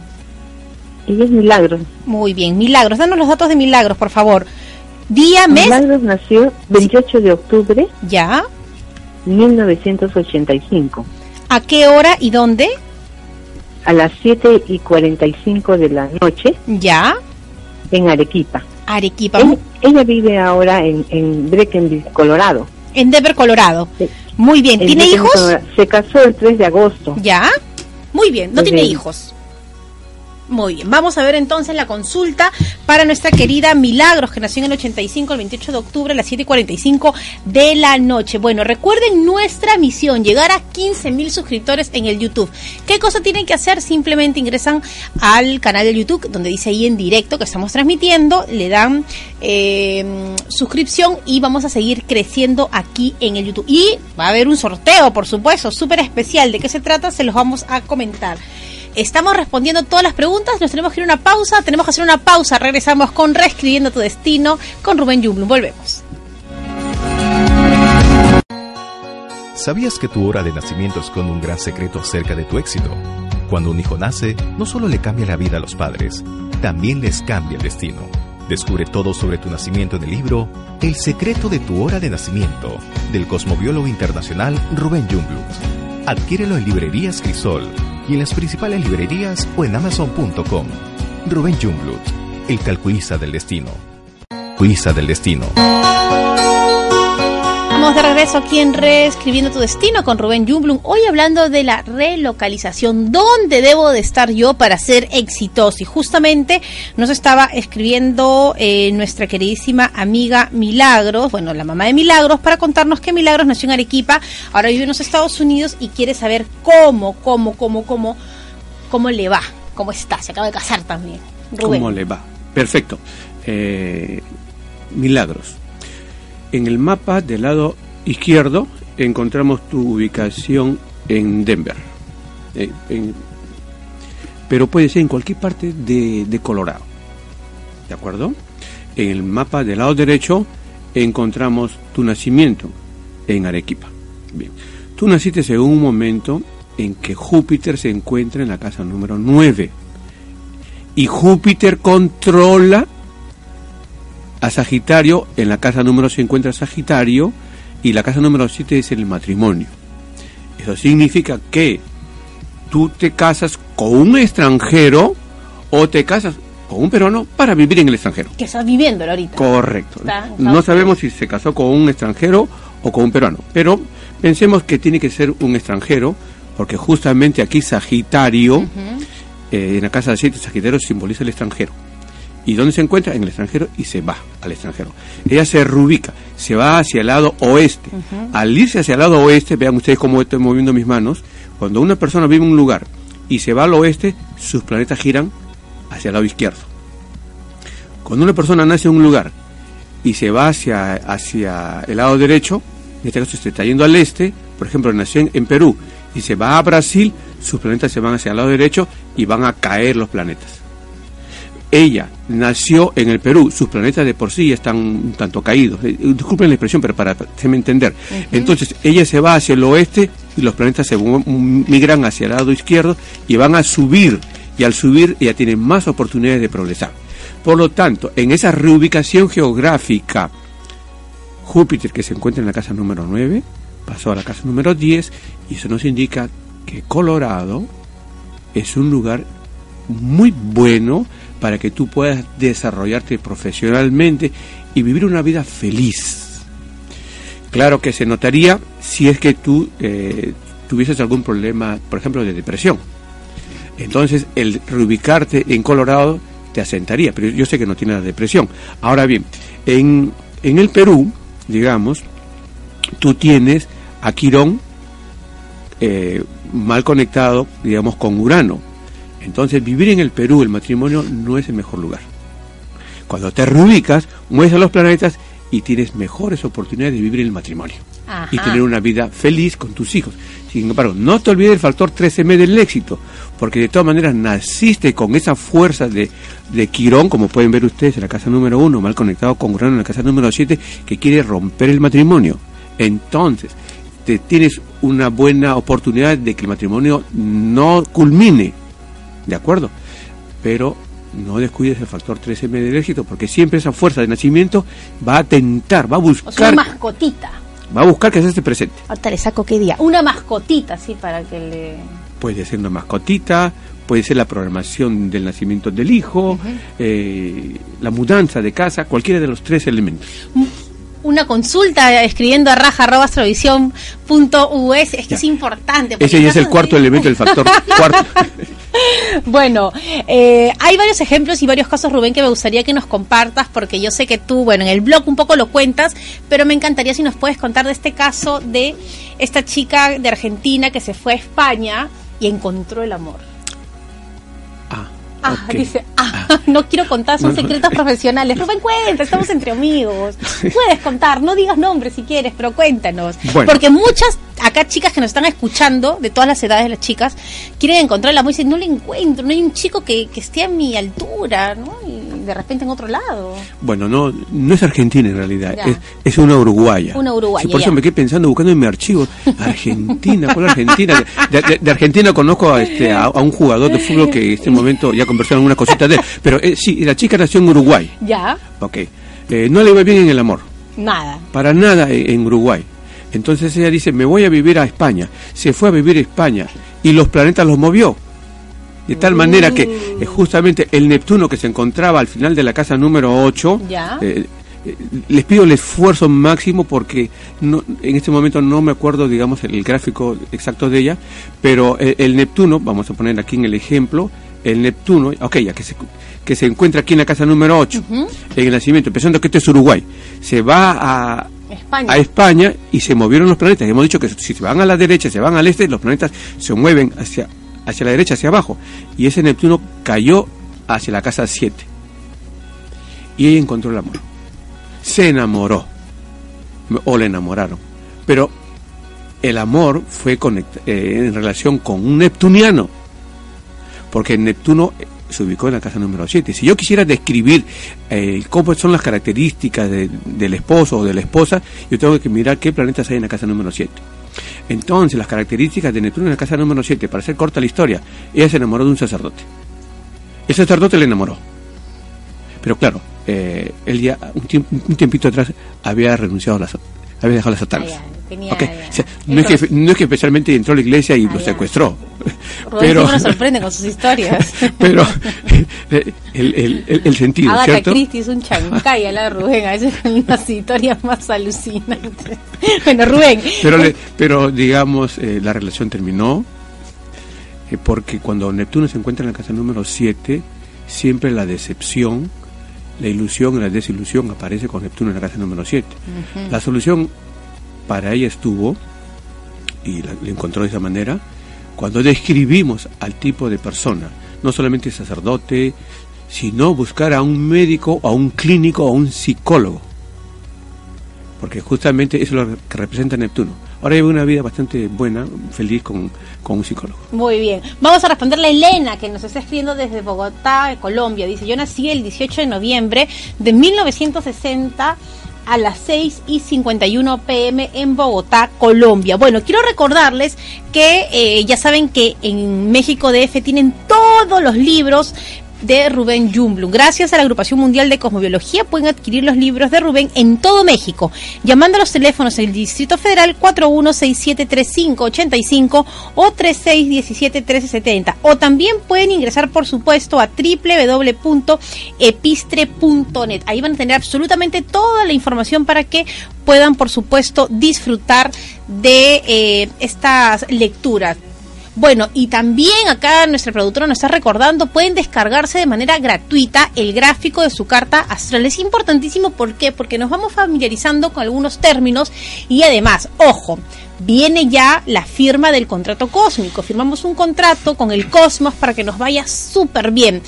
Ella es Milagros. Muy bien, Milagros. Danos los datos de Milagros, por favor. Día, mes, Milagros nació 28 de octubre ya. 1985 ¿A qué hora y dónde? a las 7 y 45 de la noche Ya. en Arequipa. Arequipa. Ella, ella vive ahora en, en Breckenridge, Colorado. En Denver, Colorado. Sí. Muy bien. En ¿Tiene hijos? Se casó el 3 de agosto. Ya. Muy bien, no Muy tiene hijos. Muy bien, vamos a ver entonces la consulta para nuestra querida Milagros, que nació en el 85, el 28 de octubre, a las 7.45 de la noche. Bueno, recuerden nuestra misión, llegar a 15 mil suscriptores en el YouTube. ¿Qué cosa tienen que hacer? Simplemente ingresan al canal de YouTube, donde dice ahí en directo que estamos transmitiendo, le dan eh, suscripción y vamos a seguir creciendo aquí en el YouTube. Y va a haber un sorteo, por supuesto, súper especial. ¿De qué se trata? Se los vamos a comentar. Estamos respondiendo todas las preguntas, nos tenemos que ir a una pausa, tenemos que hacer una pausa, regresamos con Reescribiendo tu Destino con Rubén Jumblum, volvemos. ¿Sabías que tu hora de nacimiento esconde un gran secreto acerca de tu éxito? Cuando un hijo nace, no solo le cambia la vida a los padres, también les cambia el destino. Descubre todo sobre tu nacimiento en el libro El secreto de tu hora de nacimiento, del cosmobiólogo internacional Rubén Jungblut. Adquiérelo en librerías Crisol y en las principales librerías o en amazon.com. Rubén Jungblut, el calculista del destino. Calculista del destino. Estamos de regreso aquí en Reescribiendo tu Destino con Rubén Jumblum. Hoy hablando de la relocalización. ¿Dónde debo de estar yo para ser exitoso? Y justamente nos estaba escribiendo eh, nuestra queridísima amiga Milagros, bueno, la mamá de Milagros, para contarnos que Milagros nació en Arequipa, ahora vive en los Estados Unidos y quiere saber cómo, cómo, cómo, cómo, cómo le va, cómo está. Se acaba de casar también. Rubén. ¿Cómo le va? Perfecto. Eh, milagros. En el mapa del lado izquierdo encontramos tu ubicación en Denver. Eh, pero puede ser en cualquier parte de, de Colorado. ¿De acuerdo? En el mapa del lado derecho encontramos tu nacimiento en Arequipa. Bien. Tú naciste en un momento en que Júpiter se encuentra en la casa número 9 y Júpiter controla a Sagitario, en la casa número se encuentra Sagitario y la casa número 7 es el matrimonio. Eso significa que tú te casas con un extranjero o te casas con un peruano para vivir en el extranjero. Que estás viviéndolo ahorita. Correcto. Está- está No sabemos si se casó con un extranjero o con un peruano, pero pensemos que tiene que ser un extranjero, porque justamente aquí Sagitario, eh, en la casa de siete Sagitario simboliza el extranjero. ¿Y dónde se encuentra? En el extranjero y se va al extranjero. Ella se reubica, se va hacia el lado oeste. Al irse hacia el lado oeste, vean ustedes cómo estoy moviendo mis manos, cuando una persona vive en un lugar y se va al oeste, sus planetas giran hacia el lado izquierdo. Cuando una persona nace en un lugar y se va hacia, hacia el lado derecho, en este caso se está yendo al este, por ejemplo, nació en, en Perú y se va a Brasil, sus planetas se van hacia el lado derecho y van a caer los planetas. Ella nació en el Perú, sus planetas de por sí están un tanto caídos. Eh, Disculpen la expresión, pero para hacerme entender. Entonces, ella se va hacia el oeste y los planetas se migran hacia el lado izquierdo y van a subir. Y al subir, ella tiene más oportunidades de progresar. Por lo tanto, en esa reubicación geográfica, Júpiter, que se encuentra en la casa número 9, pasó a la casa número 10, y eso nos indica que Colorado es un lugar muy bueno para que tú puedas desarrollarte profesionalmente y vivir una vida feliz. Claro que se notaría si es que tú eh, tuvieses algún problema, por ejemplo, de depresión. Entonces, el reubicarte en Colorado te asentaría, pero yo sé que no tiene la depresión. Ahora bien, en, en el Perú, digamos, tú tienes a Quirón eh, mal conectado, digamos, con Urano. Entonces, vivir en el Perú, el matrimonio, no es el mejor lugar. Cuando te reubicas, mueves a los planetas y tienes mejores oportunidades de vivir el matrimonio Ajá. y tener una vida feliz con tus hijos. Sin embargo, no te olvides del factor 13M del éxito, porque de todas maneras naciste con esa fuerza de, de Quirón, como pueden ver ustedes en la casa número 1, mal conectado con Urano en la casa número 7, que quiere romper el matrimonio. Entonces, este, tienes una buena oportunidad de que el matrimonio no culmine, ¿de acuerdo? Pero no descuides el factor 13M del éxito, porque siempre esa fuerza de nacimiento va a tentar, va a O sea, buscar, una mascotita. va a buscar que se esté presente. Ahorita le saco qué día. Una mascotita, sí, para que le... Puede ser una mascotita, puede ser la programación del nacimiento del hijo, eh, la mudanza de casa, cualquiera de los tres elementos. Una consulta escribiendo a raja arroba astrovisión.us. Es que Ya. es importante. Ese ya es el cuarto de- elemento del factor (laughs) cuarto. (laughs) Bueno, eh, hay varios ejemplos y varios casos, Rubén, que me gustaría que nos compartas, porque yo sé que tú, bueno, en el blog un poco lo cuentas, pero me encantaría si nos puedes contar de este caso de esta chica de Argentina que se fue a España y encontró el amor. Ah, dice, ah, no quiero contar, son secretos profesionales. Rubén, cuenta, estamos entre amigos. (laughs) Puedes contar, no digas nombres si quieres, pero cuéntanos. Bueno. Porque muchas, acá chicas que nos están escuchando, de todas las edades de las chicas, quieren encontrar el amor y dicen, no lo encuentro, no hay un chico que, que esté a mi altura, ¿no? Y de repente en otro lado. Bueno, no, no es Argentina en realidad, es, es una uruguaya. Una uruguaya, Sí, por eso me quedé pensando, buscando en mi archivo, Argentina, ¿cuál Argentina? De, de- de Argentina conozco a, este, a, a un jugador de fútbol que en este momento ya conversaron algunas cositas de él, pero eh, sí, la chica nació en Uruguay, Ya, ok. Eh, no le va bien en el amor, nada. para nada en, en Uruguay. Entonces ella dice, me voy a vivir a España. Se fue a vivir a España y los planetas los movió. De tal manera que Mm. eh, justamente el Neptuno que se encontraba al final de la casa número 8, Ya. eh, eh, les pido el esfuerzo máximo porque no, en este momento no me acuerdo, digamos, el, gráfico exacto de ella, pero el, el Neptuno, vamos a poner aquí en el ejemplo, el Neptuno, ok, ya que se, que se encuentra aquí en la casa número 8, en el nacimiento, pensando que esto es Uruguay, se va a, España. a España y se movieron los planetas. Hemos dicho que si se van a la derecha, se van al este, los planetas se mueven hacia, hacia la derecha, hacia abajo. Y ese Neptuno cayó hacia la casa 7. Y ella encontró el amor. Se enamoró. O le enamoraron. Pero el amor fue eh, en relación con un neptuniano. Porque Neptuno eh, se ubicó en la casa número 7. Si yo quisiera describir eh, cómo son las características de- del esposo o de la esposa, yo tengo que mirar qué planetas hay en la casa número 7. Entonces, las características de Neptuno en la casa número 7, para hacer corta la historia, ella se enamoró de un sacerdote. El sacerdote le enamoró. Pero claro, eh, él ya un, tiemp- un tiempito atrás había renunciado a la, había dejado la Satanás. Ah, ya, tenía Ok, ya. o sea, no, es que, no es que especialmente entró a la iglesia y Ah, lo secuestró. Rubén (laughs) pero, nos sorprende con sus historias. (laughs) pero (laughs) el, el, el, el sentido, Agatha ¿cierto? Christie es un chancay a la de Rubén, a veces con las historias más alucinantes. Bueno, Rubén. Pero, le- pero digamos, eh, la relación terminó eh, porque cuando Neptuno se encuentra en la casa número 7, siempre la decepción, la ilusión y la desilusión aparece con Neptuno en la casa número 7. La solución para ella estuvo, y la, la encontró de esa manera, cuando describimos al tipo de persona, no solamente sacerdote, sino buscar a un médico, a un clínico, a un psicólogo porque justamente eso es lo que representa Neptuno. Ahora lleva una vida bastante buena, feliz con, con un psicólogo. Muy bien. Vamos a responderle a Elena, que nos está escribiendo desde Bogotá, Colombia. Dice, yo nací el 18 de noviembre de 1960 a las 6 y 51 pm en Bogotá, Colombia. Bueno, quiero recordarles que eh, ya saben que en México DF tienen todos los libros de Rubén Jumblum. Gracias a la Agrupación Mundial de Cosmobiología pueden adquirir los libros de Rubén en todo México, llamando a los teléfonos del Distrito Federal 41673585 o 36171370 o también pueden ingresar por supuesto a www.epistre.net. Ahí van a tener absolutamente toda la información para que puedan por supuesto disfrutar de eh, estas lecturas. Bueno, y también acá nuestra productora nos está recordando, pueden descargarse de manera gratuita el gráfico de su carta astral. Es importantísimo, ¿por qué? Porque nos vamos familiarizando con algunos términos y además, ojo, viene ya la firma del contrato cósmico. Firmamos un contrato con el cosmos para que nos vaya súper bien.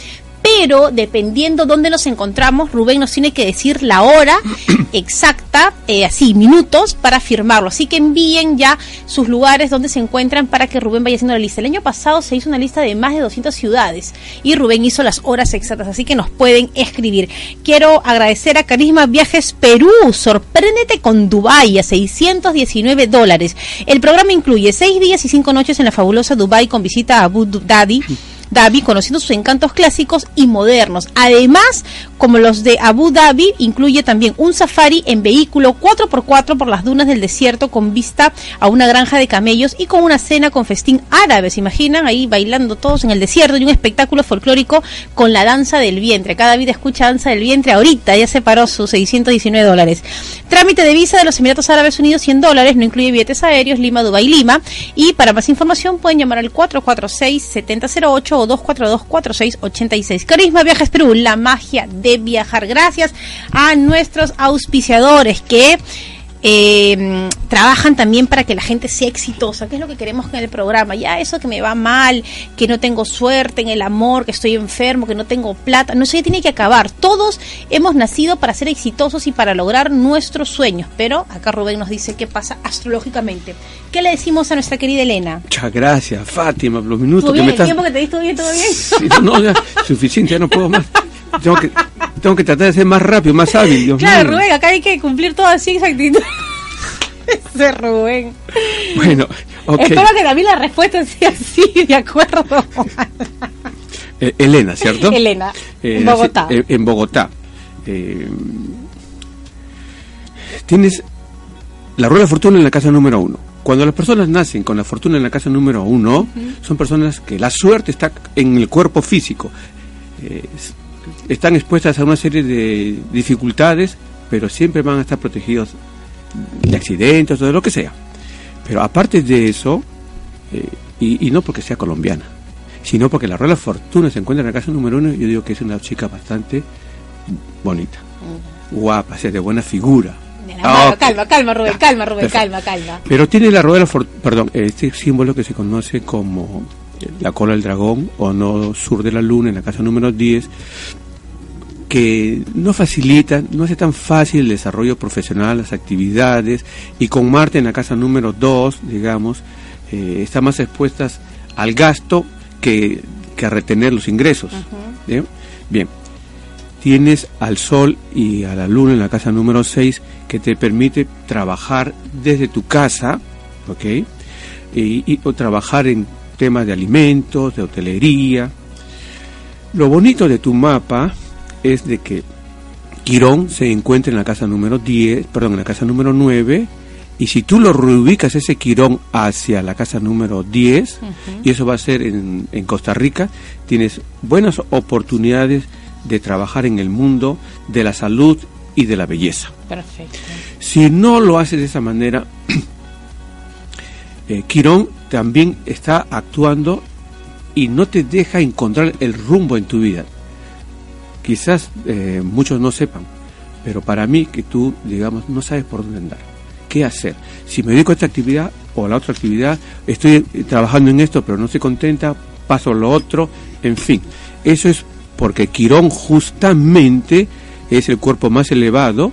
Pero dependiendo dónde nos encontramos, Rubén nos tiene que decir la hora (clears throat) exacta, eh, así, minutos, para firmarlo. Así que envíen ya sus lugares donde se encuentran para que Rubén vaya haciendo la lista. El año pasado se hizo una lista de más de 200 ciudades y Rubén hizo las horas exactas, así que nos pueden escribir. Quiero agradecer a Carisma Viajes Perú, sorpréndete con Dubai a 619 dólares. El programa incluye seis días y cinco noches en la fabulosa Dubai con visita a Abu Dhabi (clears throat) Dhabi, conociendo sus encantos clásicos y modernos. Además, como los de Abu Dhabi, incluye también un safari en vehículo 4x4 por las dunas del desierto con vista a una granja de camellos y con una cena con festín árabe. ¿Se imaginan? Ahí bailando todos en el desierto y un espectáculo folclórico con la danza del vientre. Cada vida escucha danza del vientre. Ahorita ya se paró sus 619 dólares. Trámite de visa de los Emiratos Árabes Unidos 100 dólares. No incluye billetes aéreos. Lima, Dubai, Lima. Y para más información pueden llamar al 446 7008 o 242-4686. Carisma Viajes Perú, la magia de viajar. Gracias a nuestros auspiciadores que eh, trabajan también para que la gente sea exitosa, que es lo que queremos en el programa. Ya eso que me va mal, que no tengo suerte en el amor, que estoy enfermo, que no tengo plata, no sé, tiene que acabar. Todos hemos nacido para ser exitosos y para lograr nuestros sueños, pero acá Rubén nos dice qué pasa astrológicamente. ¿Qué le decimos a nuestra querida Elena? Muchas gracias, Fátima, los minutos que me estás... el tiempo que te diste, bien, todo bien? Sí, no, ya, suficiente, ya no puedo más. (laughs) Tengo que, tengo que tratar de ser más rápido, más hábil. Dios claro, Rubén, acá hay que cumplir todo así exactitud. (laughs) Ese Rubén. Bueno, ok. Espero que también la respuesta sea así, de acuerdo. Eh, Elena, ¿cierto? Elena, eh, en Bogotá. Eh, en Bogotá. tienes la rueda de fortuna en la casa número uno. Cuando las personas nacen con la fortuna en la casa número uno, son personas que la suerte está en el cuerpo físico. Están expuestas a una serie de dificultades, pero siempre van a estar protegidos de accidentes o de lo que sea. Pero aparte de eso, eh, y, no porque sea colombiana, sino porque la Rueda Fortuna se encuentra en la casa número uno, yo digo que es una chica bastante bonita, guapa, sea, de buena figura. Ah, calma, calma, Rubén, calma, Rubén, calma, calma. Pero tiene la rueda, perdón, este símbolo que se conoce como la cola del dragón o no sur de la luna en la casa número 10, que no facilita, no hace tan fácil el desarrollo profesional, las actividades, y con Marte en la casa número 2, digamos, eh, está más expuestas al gasto que, a retener los ingresos. Bien, tienes al Sol y a la Luna en la casa número 6 que te permite trabajar desde tu casa, ¿ok? Y, y, o trabajar en temas de alimentos, de hotelería. Lo bonito de tu mapa es de que Quirón se encuentra en la casa número 10, perdón, en la casa número 9, y si tú lo reubicas ese Quirón hacia la casa número 10, y eso va a ser en, en, Costa Rica, tienes buenas oportunidades de trabajar en el mundo de la salud y de la belleza. Perfecto. Si no lo haces de esa manera, (clears throat) eh, Quirón también está actuando y no te deja encontrar el rumbo en tu vida quizás eh, muchos no sepan, pero para mí que tú, digamos, no sabes por dónde andar, qué hacer. Si me dedico a esta actividad o a la otra actividad, estoy eh, trabajando en esto, pero no estoy contenta, paso lo otro, en fin. Eso es porque Quirón justamente es el cuerpo más elevado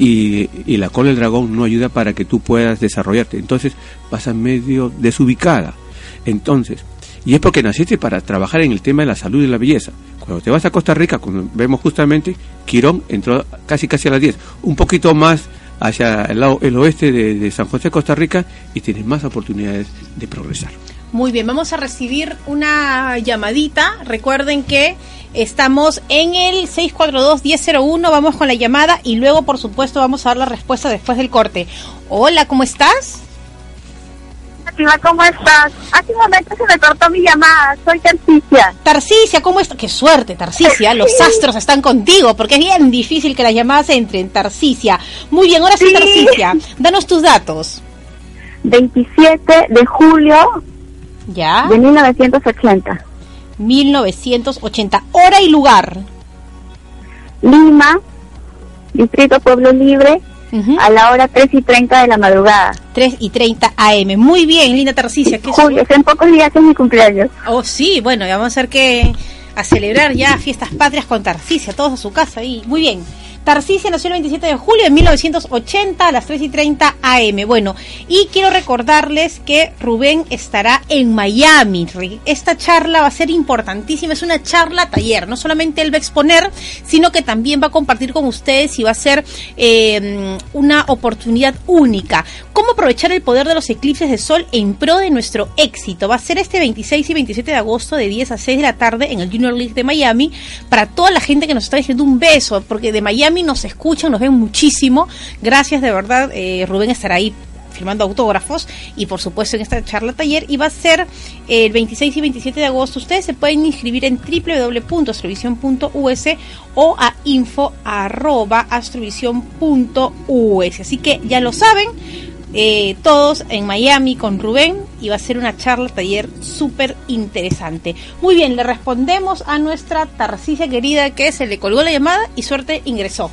y, y, la cola del dragón no ayuda para que tú puedas desarrollarte. Entonces vas a medio desubicada. Entonces, y es porque naciste para trabajar en el tema de la salud y la belleza. Cuando te vas a Costa Rica, como vemos justamente, Quirón entró casi casi a las 10, un poquito más hacia el, lado, el oeste de, San José, Costa Rica, y tienes más oportunidades de progresar. Muy bien, vamos a recibir una llamadita. Recuerden que estamos en el 642-1001. Vamos con la llamada y luego, por supuesto, vamos a dar la respuesta después del corte. Hola, ¿cómo estás? ¿Cómo estás? Hace un momento se me cortó mi llamada, soy Tarcicia. Tarcicia, ¿cómo estás? Qué suerte, Tarcicia, los astros están contigo, porque es bien difícil que las llamadas entren, Tarcicia. Muy bien, ahora sí, sí. Tarcicia, danos tus datos. 27 de julio ¿Ya? de 1980. 1980, hora y lugar. Lima, Distrito Pueblo Libre, a la hora 3 y 30 de la madrugada. 3 y 30 AM. Muy bien, linda Tarcicia. Julio, en pocos días es mi cumpleaños. Oh, sí, bueno, vamos a ver qué, a celebrar ya fiestas patrias con Tarcisia, todos a su casa ahí. Muy bien. Tarcisia nació el 27 de julio de 1980 a las 3 y 30 am. Bueno, y quiero recordarles que Rubén estará en Miami. Esta charla va a ser importantísima, es una charla taller. No solamente él va a exponer, sino que también va a compartir con ustedes y va a ser eh, una oportunidad única. ¿Cómo aprovechar el poder de los eclipses de sol en pro de nuestro éxito? Va a ser este 26 y 27 de agosto de 10 a 6 de la tarde en el Junior League de Miami. Para toda la gente que nos está diciendo un beso, porque de Miami nos escuchan, nos ven muchísimo. Gracias, de verdad. Eh, Rubén estará ahí firmando autógrafos y por supuesto en esta charla taller y va a ser el 26 y 27 de agosto. Ustedes se pueden inscribir en www.astrovision.us o a info@astrovision.us. Así que ya lo saben, eh, todos en Miami con Rubén y va a ser una charla taller súper interesante. Muy bien, le respondemos a nuestra Tarcisia querida que se le colgó la llamada y suerte ingresó.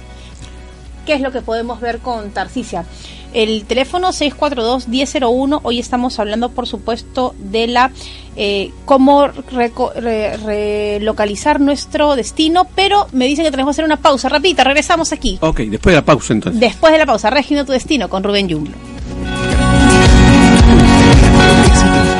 ¿Qué es lo que podemos ver con Tarcisia? El teléfono 642-1001, hoy estamos hablando por supuesto de la eh, cómo relocalizar nuestro destino, pero me dicen que tenemos que hacer una pausa. Rapidita, regresamos aquí. Ok, después de la pausa entonces. Después de la pausa, Regina tu destino con Rubén Yumblo.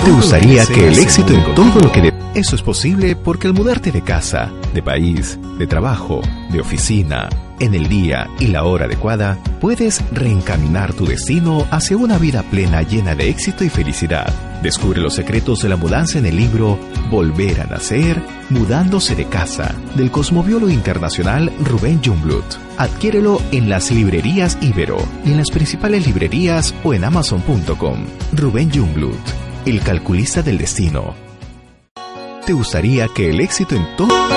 ¿Te gustaría que el éxito en todo lo que... De... Eso es posible porque al mudarte de casa, de país, de trabajo, de oficina, en el día y la hora adecuada, puedes reencaminar tu destino hacia una vida plena llena de éxito y felicidad. Descubre los secretos de la mudanza en el libro Volver a Nacer, Mudándose de Casa, del cosmobiólogo internacional Rubén Jungblut. Adquiérelo en las librerías Ibero y en las principales librerías o en amazon.com. Rubén Jungblut, el calculista del destino. ¿Te gustaría que el éxito en todo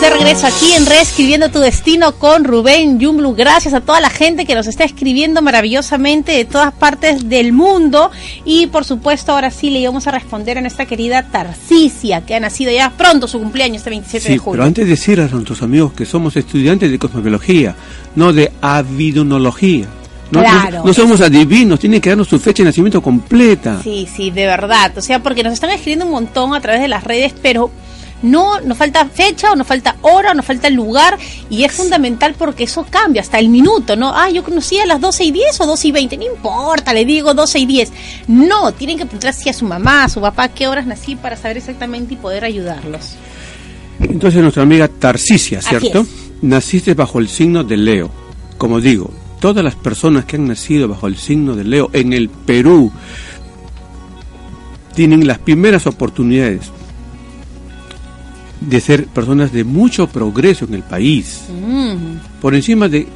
de regreso aquí en Reescribiendo tu Destino con Rubén Yumblu. Gracias a toda la gente que nos está escribiendo maravillosamente de todas partes del mundo. Y por supuesto, ahora sí le íbamos a responder a nuestra querida Tarcisia, que ha nacido ya pronto su cumpleaños, este 27 de julio. Pero antes de decir a nuestros amigos que somos estudiantes de cosmobiología, no de avidonología. No, claro. no, somos adivinos, tienen que darnos su fecha de nacimiento completa. Sí, sí, de verdad. O sea, porque nos están escribiendo un montón a través de las redes, pero no nos falta fecha o nos falta hora o nos falta lugar y es fundamental porque eso cambia hasta el minuto, ¿no? Ah, yo conocí a las 12 y 10 o 12 y 20, no importa, le digo 12 y 10. No, tienen que preguntar si a su mamá, a su papá, qué horas nací para saber exactamente y poder ayudarlos. Entonces nuestra amiga Tarcisia, ¿cierto? Naciste bajo el signo de Leo. Como digo, todas las personas que han nacido bajo el signo de Leo en el Perú tienen las primeras oportunidades de ser personas de mucho progreso en el país, mm. por encima de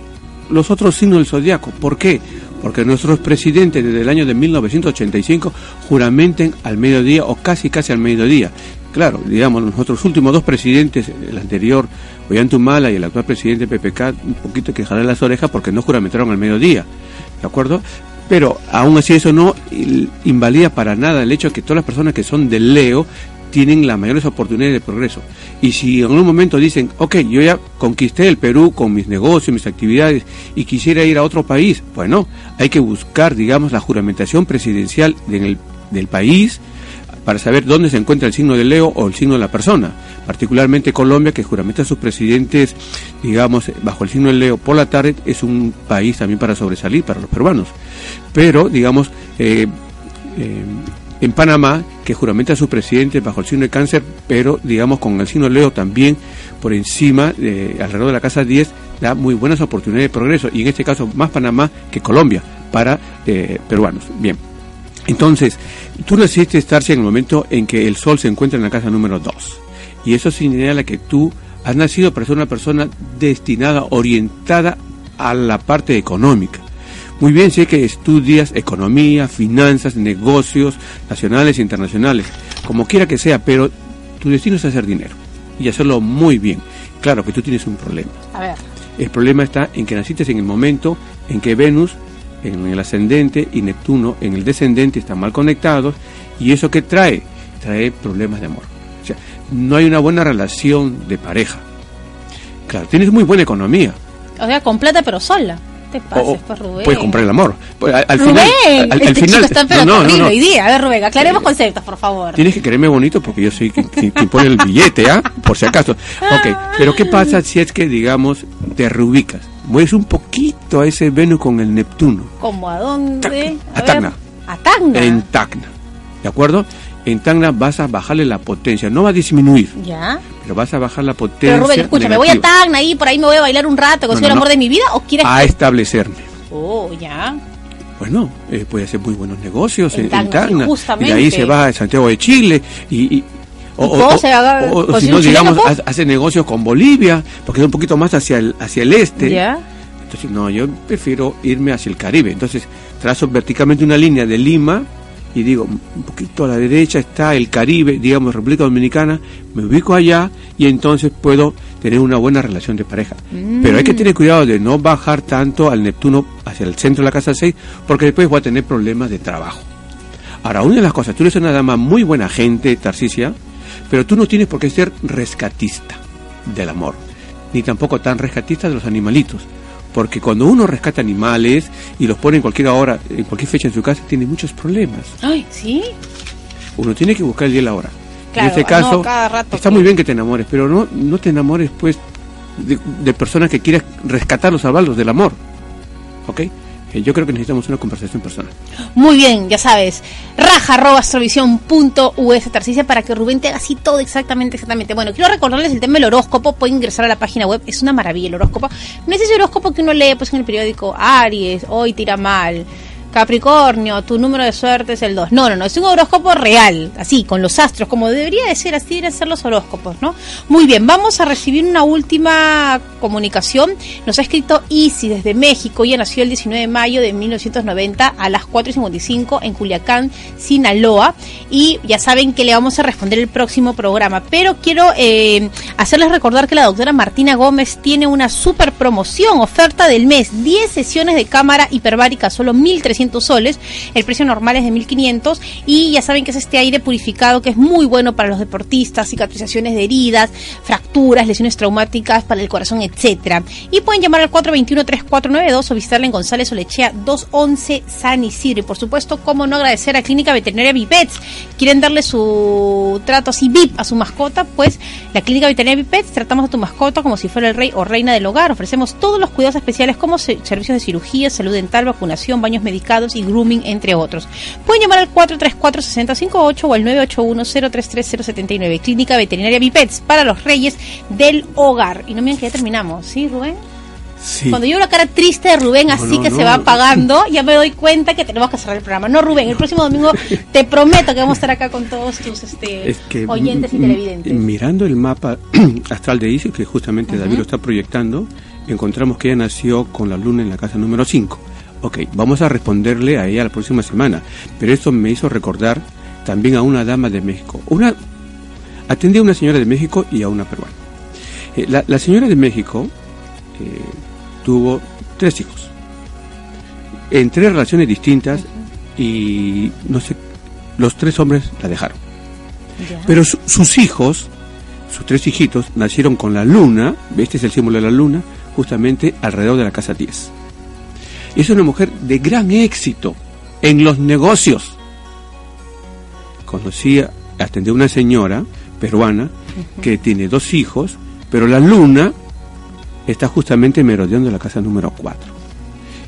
los otros signos del zodiaco. ¿Por qué? Porque nuestros presidentes desde el año de 1985 juramenten al mediodía o casi casi al mediodía. Claro, digamos, nuestros últimos dos presidentes, el anterior Ollantumala y el actual presidente PPK, un poquito que las orejas porque no juramentaron al mediodía, ¿de acuerdo? Pero aún así eso no invalida para nada el hecho de que todas las personas que son de Leo tienen las mayores oportunidades de progreso. Y si en algún momento dicen, ok, yo ya conquisté el Perú con mis negocios, mis actividades y quisiera ir a otro país, bueno, hay que buscar, digamos, la juramentación presidencial del país para saber dónde se encuentra el signo de Leo o el signo de la persona. Particularmente Colombia, que juramenta a sus presidentes, digamos, bajo el signo de Leo por la tarde, es un país también para sobresalir para los peruanos. Pero, digamos, eh, eh, en Panamá, que juramenta a su presidente bajo el signo de cáncer, pero digamos con el signo Leo también por encima, de, alrededor de la casa 10, da muy buenas oportunidades de progreso, y en este caso más Panamá que Colombia para eh, peruanos. Bien, entonces, tú naciste, Starcia, en el momento en que el Sol se encuentra en la casa número 2, y eso señala que tú has nacido para ser una persona destinada, orientada a la parte económica muy bien, sé que estudias economía, finanzas, negocios nacionales e internacionales, como quiera que sea, pero tu destino es hacer dinero y hacerlo muy bien. Claro que tú tienes un problema. A ver. El problema está en que naciste en el momento en que Venus en el ascendente y Neptuno en el descendente están mal conectados y eso que trae trae problemas de amor. O sea, no hay una buena relación de pareja. Claro, tienes muy buena economía. O sea, con plata pero sola te pases, Rubén. Puedes comprar el amor. Pues, al, al Rubén, final, al, al este final, chico está no, no, hoy día. A ver, Rubén, aclaremos conceptos, por favor. Tienes que quererme bonito porque yo soy quien, pone el billete, ¿ah? Por si acaso. Ok, pero ¿qué pasa si es que, digamos, te reubicas? Mueves un poquito a ese Venus con el Neptuno. ¿Cómo a dónde? A ver, Tacna. A Tacna. En Tacna. ¿De acuerdo? En Tacna vas a bajarle la potencia. No va a disminuir, Ya. pero vas a bajar la potencia. Pero Rubén, escucha, me voy a. Tacna ahí, por ahí me voy a bailar un rato, No, no, el amor no. de mi vida, o quieres A establecerme. Oh, ya. Bueno, eh, puede hacer muy buenos negocios En en, en Tacna, sí, y justamente. de ahí se va a Santiago de Chile y... y o, ¿Y si no, digamos, hace negocios con Bolivia, porque es un poquito más hacia el, hacia el este. Ya. Entonces, no, yo prefiero irme hacia el Caribe. Entonces, trazo verticalmente una línea de Lima y digo, un poquito a la derecha está el Caribe, digamos, República Dominicana, me ubico allá y entonces puedo tener una buena relación de pareja. Pero hay que tener cuidado de no bajar tanto al Neptuno hacia el centro de la casa 6, porque después voy a tener problemas de trabajo. Ahora, una de las cosas, tú eres una dama muy buena gente, Tarcisia, pero tú no tienes por qué ser rescatista del amor, ni tampoco tan rescatista de los animalitos. Porque cuando uno rescata animales y los pone en cualquier hora, en cualquier fecha en su casa, tiene muchos problemas. Ay, ¿sí? Uno tiene que buscar el día y la hora. Claro, en este caso, rato está muy bien que te enamores, pero no, no te enamores pues de, de personas que quieras rescatarlos, salvarlos del amor. ¿Ok? Yo creo que necesitamos una conversación personal. Muy bien, ya sabes. Raja arroba astrovisión.us Tarcicia para que Rubén te haga así todo exactamente, exactamente. Bueno, quiero recordarles el tema del horóscopo. Pueden ingresar a la página web. Es una maravilla el horóscopo. No es ese horóscopo que uno lee pues en el periódico Aries, hoy tira mal. Capricornio, tu número de suerte es el 2. No, no, no, es un horóscopo real, así, con los astros, como debería de ser, así deberían ser los horóscopos, ¿no? Muy bien, vamos a recibir una última comunicación. Nos ha escrito Isi desde México, ella nació el 19 de mayo de 1990 a las 4.55 en Culiacán, Sinaloa, y ya saben que le vamos a responder el próximo programa, pero quiero eh, hacerles recordar que la doctora Martina Gómez tiene una super promoción, oferta del mes, 10 sesiones de cámara hiperbárica, solo 1.300 soles, el precio normal es de 1.500 y ya saben que es este aire purificado que es muy bueno para los deportistas, cicatrizaciones de heridas, fracturas, lesiones traumáticas para el corazón, etcétera. Y pueden llamar al 421-3492 o visitarla en González Olechea 211 San Isidro. Y por supuesto, cómo no agradecer a Clínica Veterinaria Vipets. ¿Quieren darle su trato así VIP a su mascota? Pues la Clínica Veterinaria Vipets tratamos a tu mascota como si fuera el rey o reina del hogar. Ofrecemos todos los cuidados especiales como se- servicios de cirugía, salud dental, vacunación, baños medicados y grooming, entre otros. Pueden llamar al 434-6058 o al 981-033-079. Clínica Veterinaria Vipets para los reyes del hogar. Y no miren que ya terminamos, ¿sí, Rubén? Sí. Cuando yo veo la cara triste de Rubén, así no, que no. se va (laughs) apagando, ya me doy cuenta que tenemos que cerrar el programa. No, Rubén, el próximo domingo (laughs) te prometo que vamos a estar acá con todos tus este, Es que oyentes y televidentes. mirando el mapa (clears throat) astral de Isis, que justamente David lo está proyectando, encontramos que ella nació con la luna en la casa número 5. Ok, vamos a responderle a ella la próxima semana, pero esto me hizo recordar también a una dama de México. Una atendí a una señora de México y a una peruana. Eh, la, la señora de México eh, tuvo tres hijos, en tres relaciones distintas y no sé, los tres hombres la dejaron. Ya. Pero su- sus hijos, sus tres hijitos, nacieron con la luna, este es el símbolo de la luna, justamente alrededor de la casa 10. Es una mujer de gran éxito en los negocios. Conocí, a- atendí a una señora peruana que tiene dos hijos, pero la luna está justamente merodeando la casa número 4.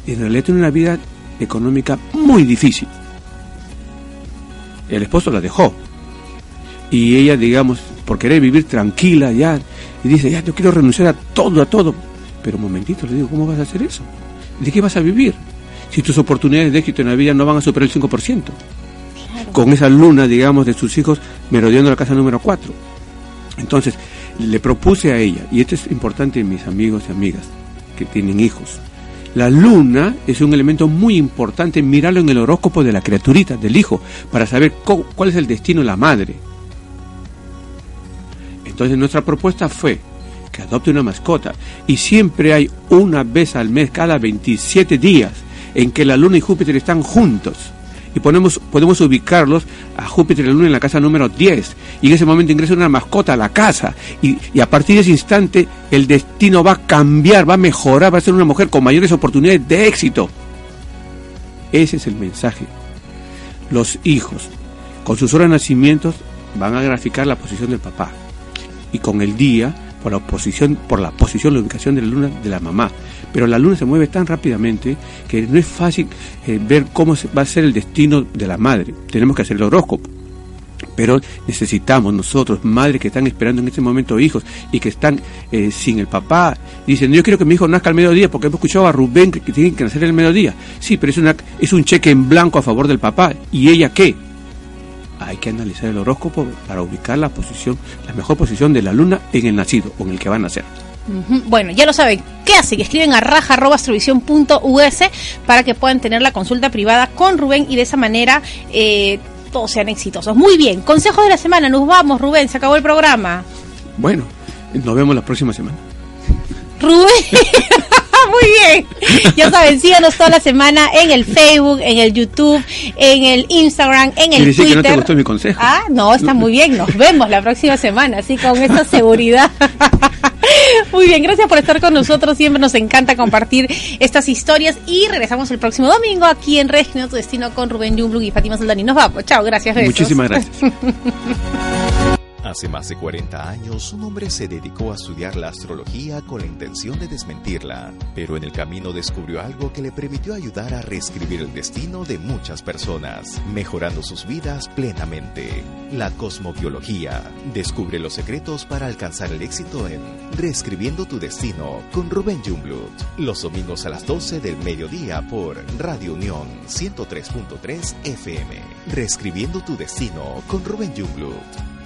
Y en realidad tiene una vida económica muy difícil. El esposo la dejó, y ella, digamos, por querer vivir tranquila ya, y dice, ya, yo quiero renunciar a todo, a todo. Pero un momentito, le digo, ¿cómo vas a hacer eso? ¿De qué vas a vivir? Si tus oportunidades de éxito en la vida no van a superar el 5%. Con esa luna, digamos, de sus hijos merodeando la casa número 4. Entonces, le propuse a ella, y esto es importante mis amigos y amigas que tienen hijos, la luna es un elemento muy importante, mirarlo en el horóscopo de la criaturita, del hijo, para saber cuál es el destino de la madre. Entonces nuestra propuesta fue adopte una mascota y siempre hay una vez al mes, cada 27 días, en que la luna y Júpiter están juntos. y ponemos, podemos ubicarlos a Júpiter y la Luna en la casa número 10. Y en ese momento ingresa una mascota a la casa. Y, y, a partir de ese instante el destino va a cambiar, va a mejorar, va a ser una mujer con mayores oportunidades de éxito. Ese es el mensaje. Los hijos, con sus horas de nacimientos, van a graficar la posición del papá. Y con el día, por la posición, por la posición, la ubicación de la luna de la mamá. Pero la luna se mueve tan rápidamente que no es fácil eh, ver cómo va a ser el destino de la madre. Tenemos que hacer el horóscopo. Pero necesitamos nosotros, madres que están esperando en este momento hijos y que están eh, sin el papá, dicen, yo quiero que mi hijo nazca al mediodía porque hemos escuchado a Rubén que, que tiene que nacer el mediodía. Sí, pero es, una, es un cheque en blanco a favor del papá. ¿Y ella qué? Hay que analizar el horóscopo para ubicar la posición, la mejor posición de la luna en el nacido o en el que va a nacer. Bueno, ya lo saben. ¿Qué hace? Que escriben a raja.astrovisión.us para que puedan tener la consulta privada con Rubén y de esa manera eh, todos sean exitosos. Muy bien, consejos de la semana. Nos vamos, Rubén. Se acabó el programa. Bueno, nos vemos la próxima semana. Rubén. (laughs) Bien. Ya saben, síganos toda la semana en el Facebook, en el YouTube, en el Instagram, en el Twitter. que no te gustó mi consejo. Ah, no, está muy bien. Nos vemos la próxima semana, así con esa seguridad. (laughs) Muy bien, gracias por estar con nosotros. Siempre nos encanta compartir estas historias y regresamos el próximo domingo aquí en Regio Tu Destino con Rubén Jumblug y Fátima Soldani. Nos vamos. Chao, gracias. Muchísimas gracias. (laughs) Hace más de 40 años, un hombre se dedicó a estudiar la astrología con la intención de desmentirla, pero en el camino descubrió algo que le permitió ayudar a reescribir el destino de muchas personas, mejorando sus vidas plenamente. La cosmobiología. Descubre los secretos para alcanzar el éxito en Reescribiendo tu destino con Rubén Jumblut. Los domingos a las 12 del mediodía por Radio Unión 103.3 FM. Reescribiendo tu destino con Rubén Jumblut.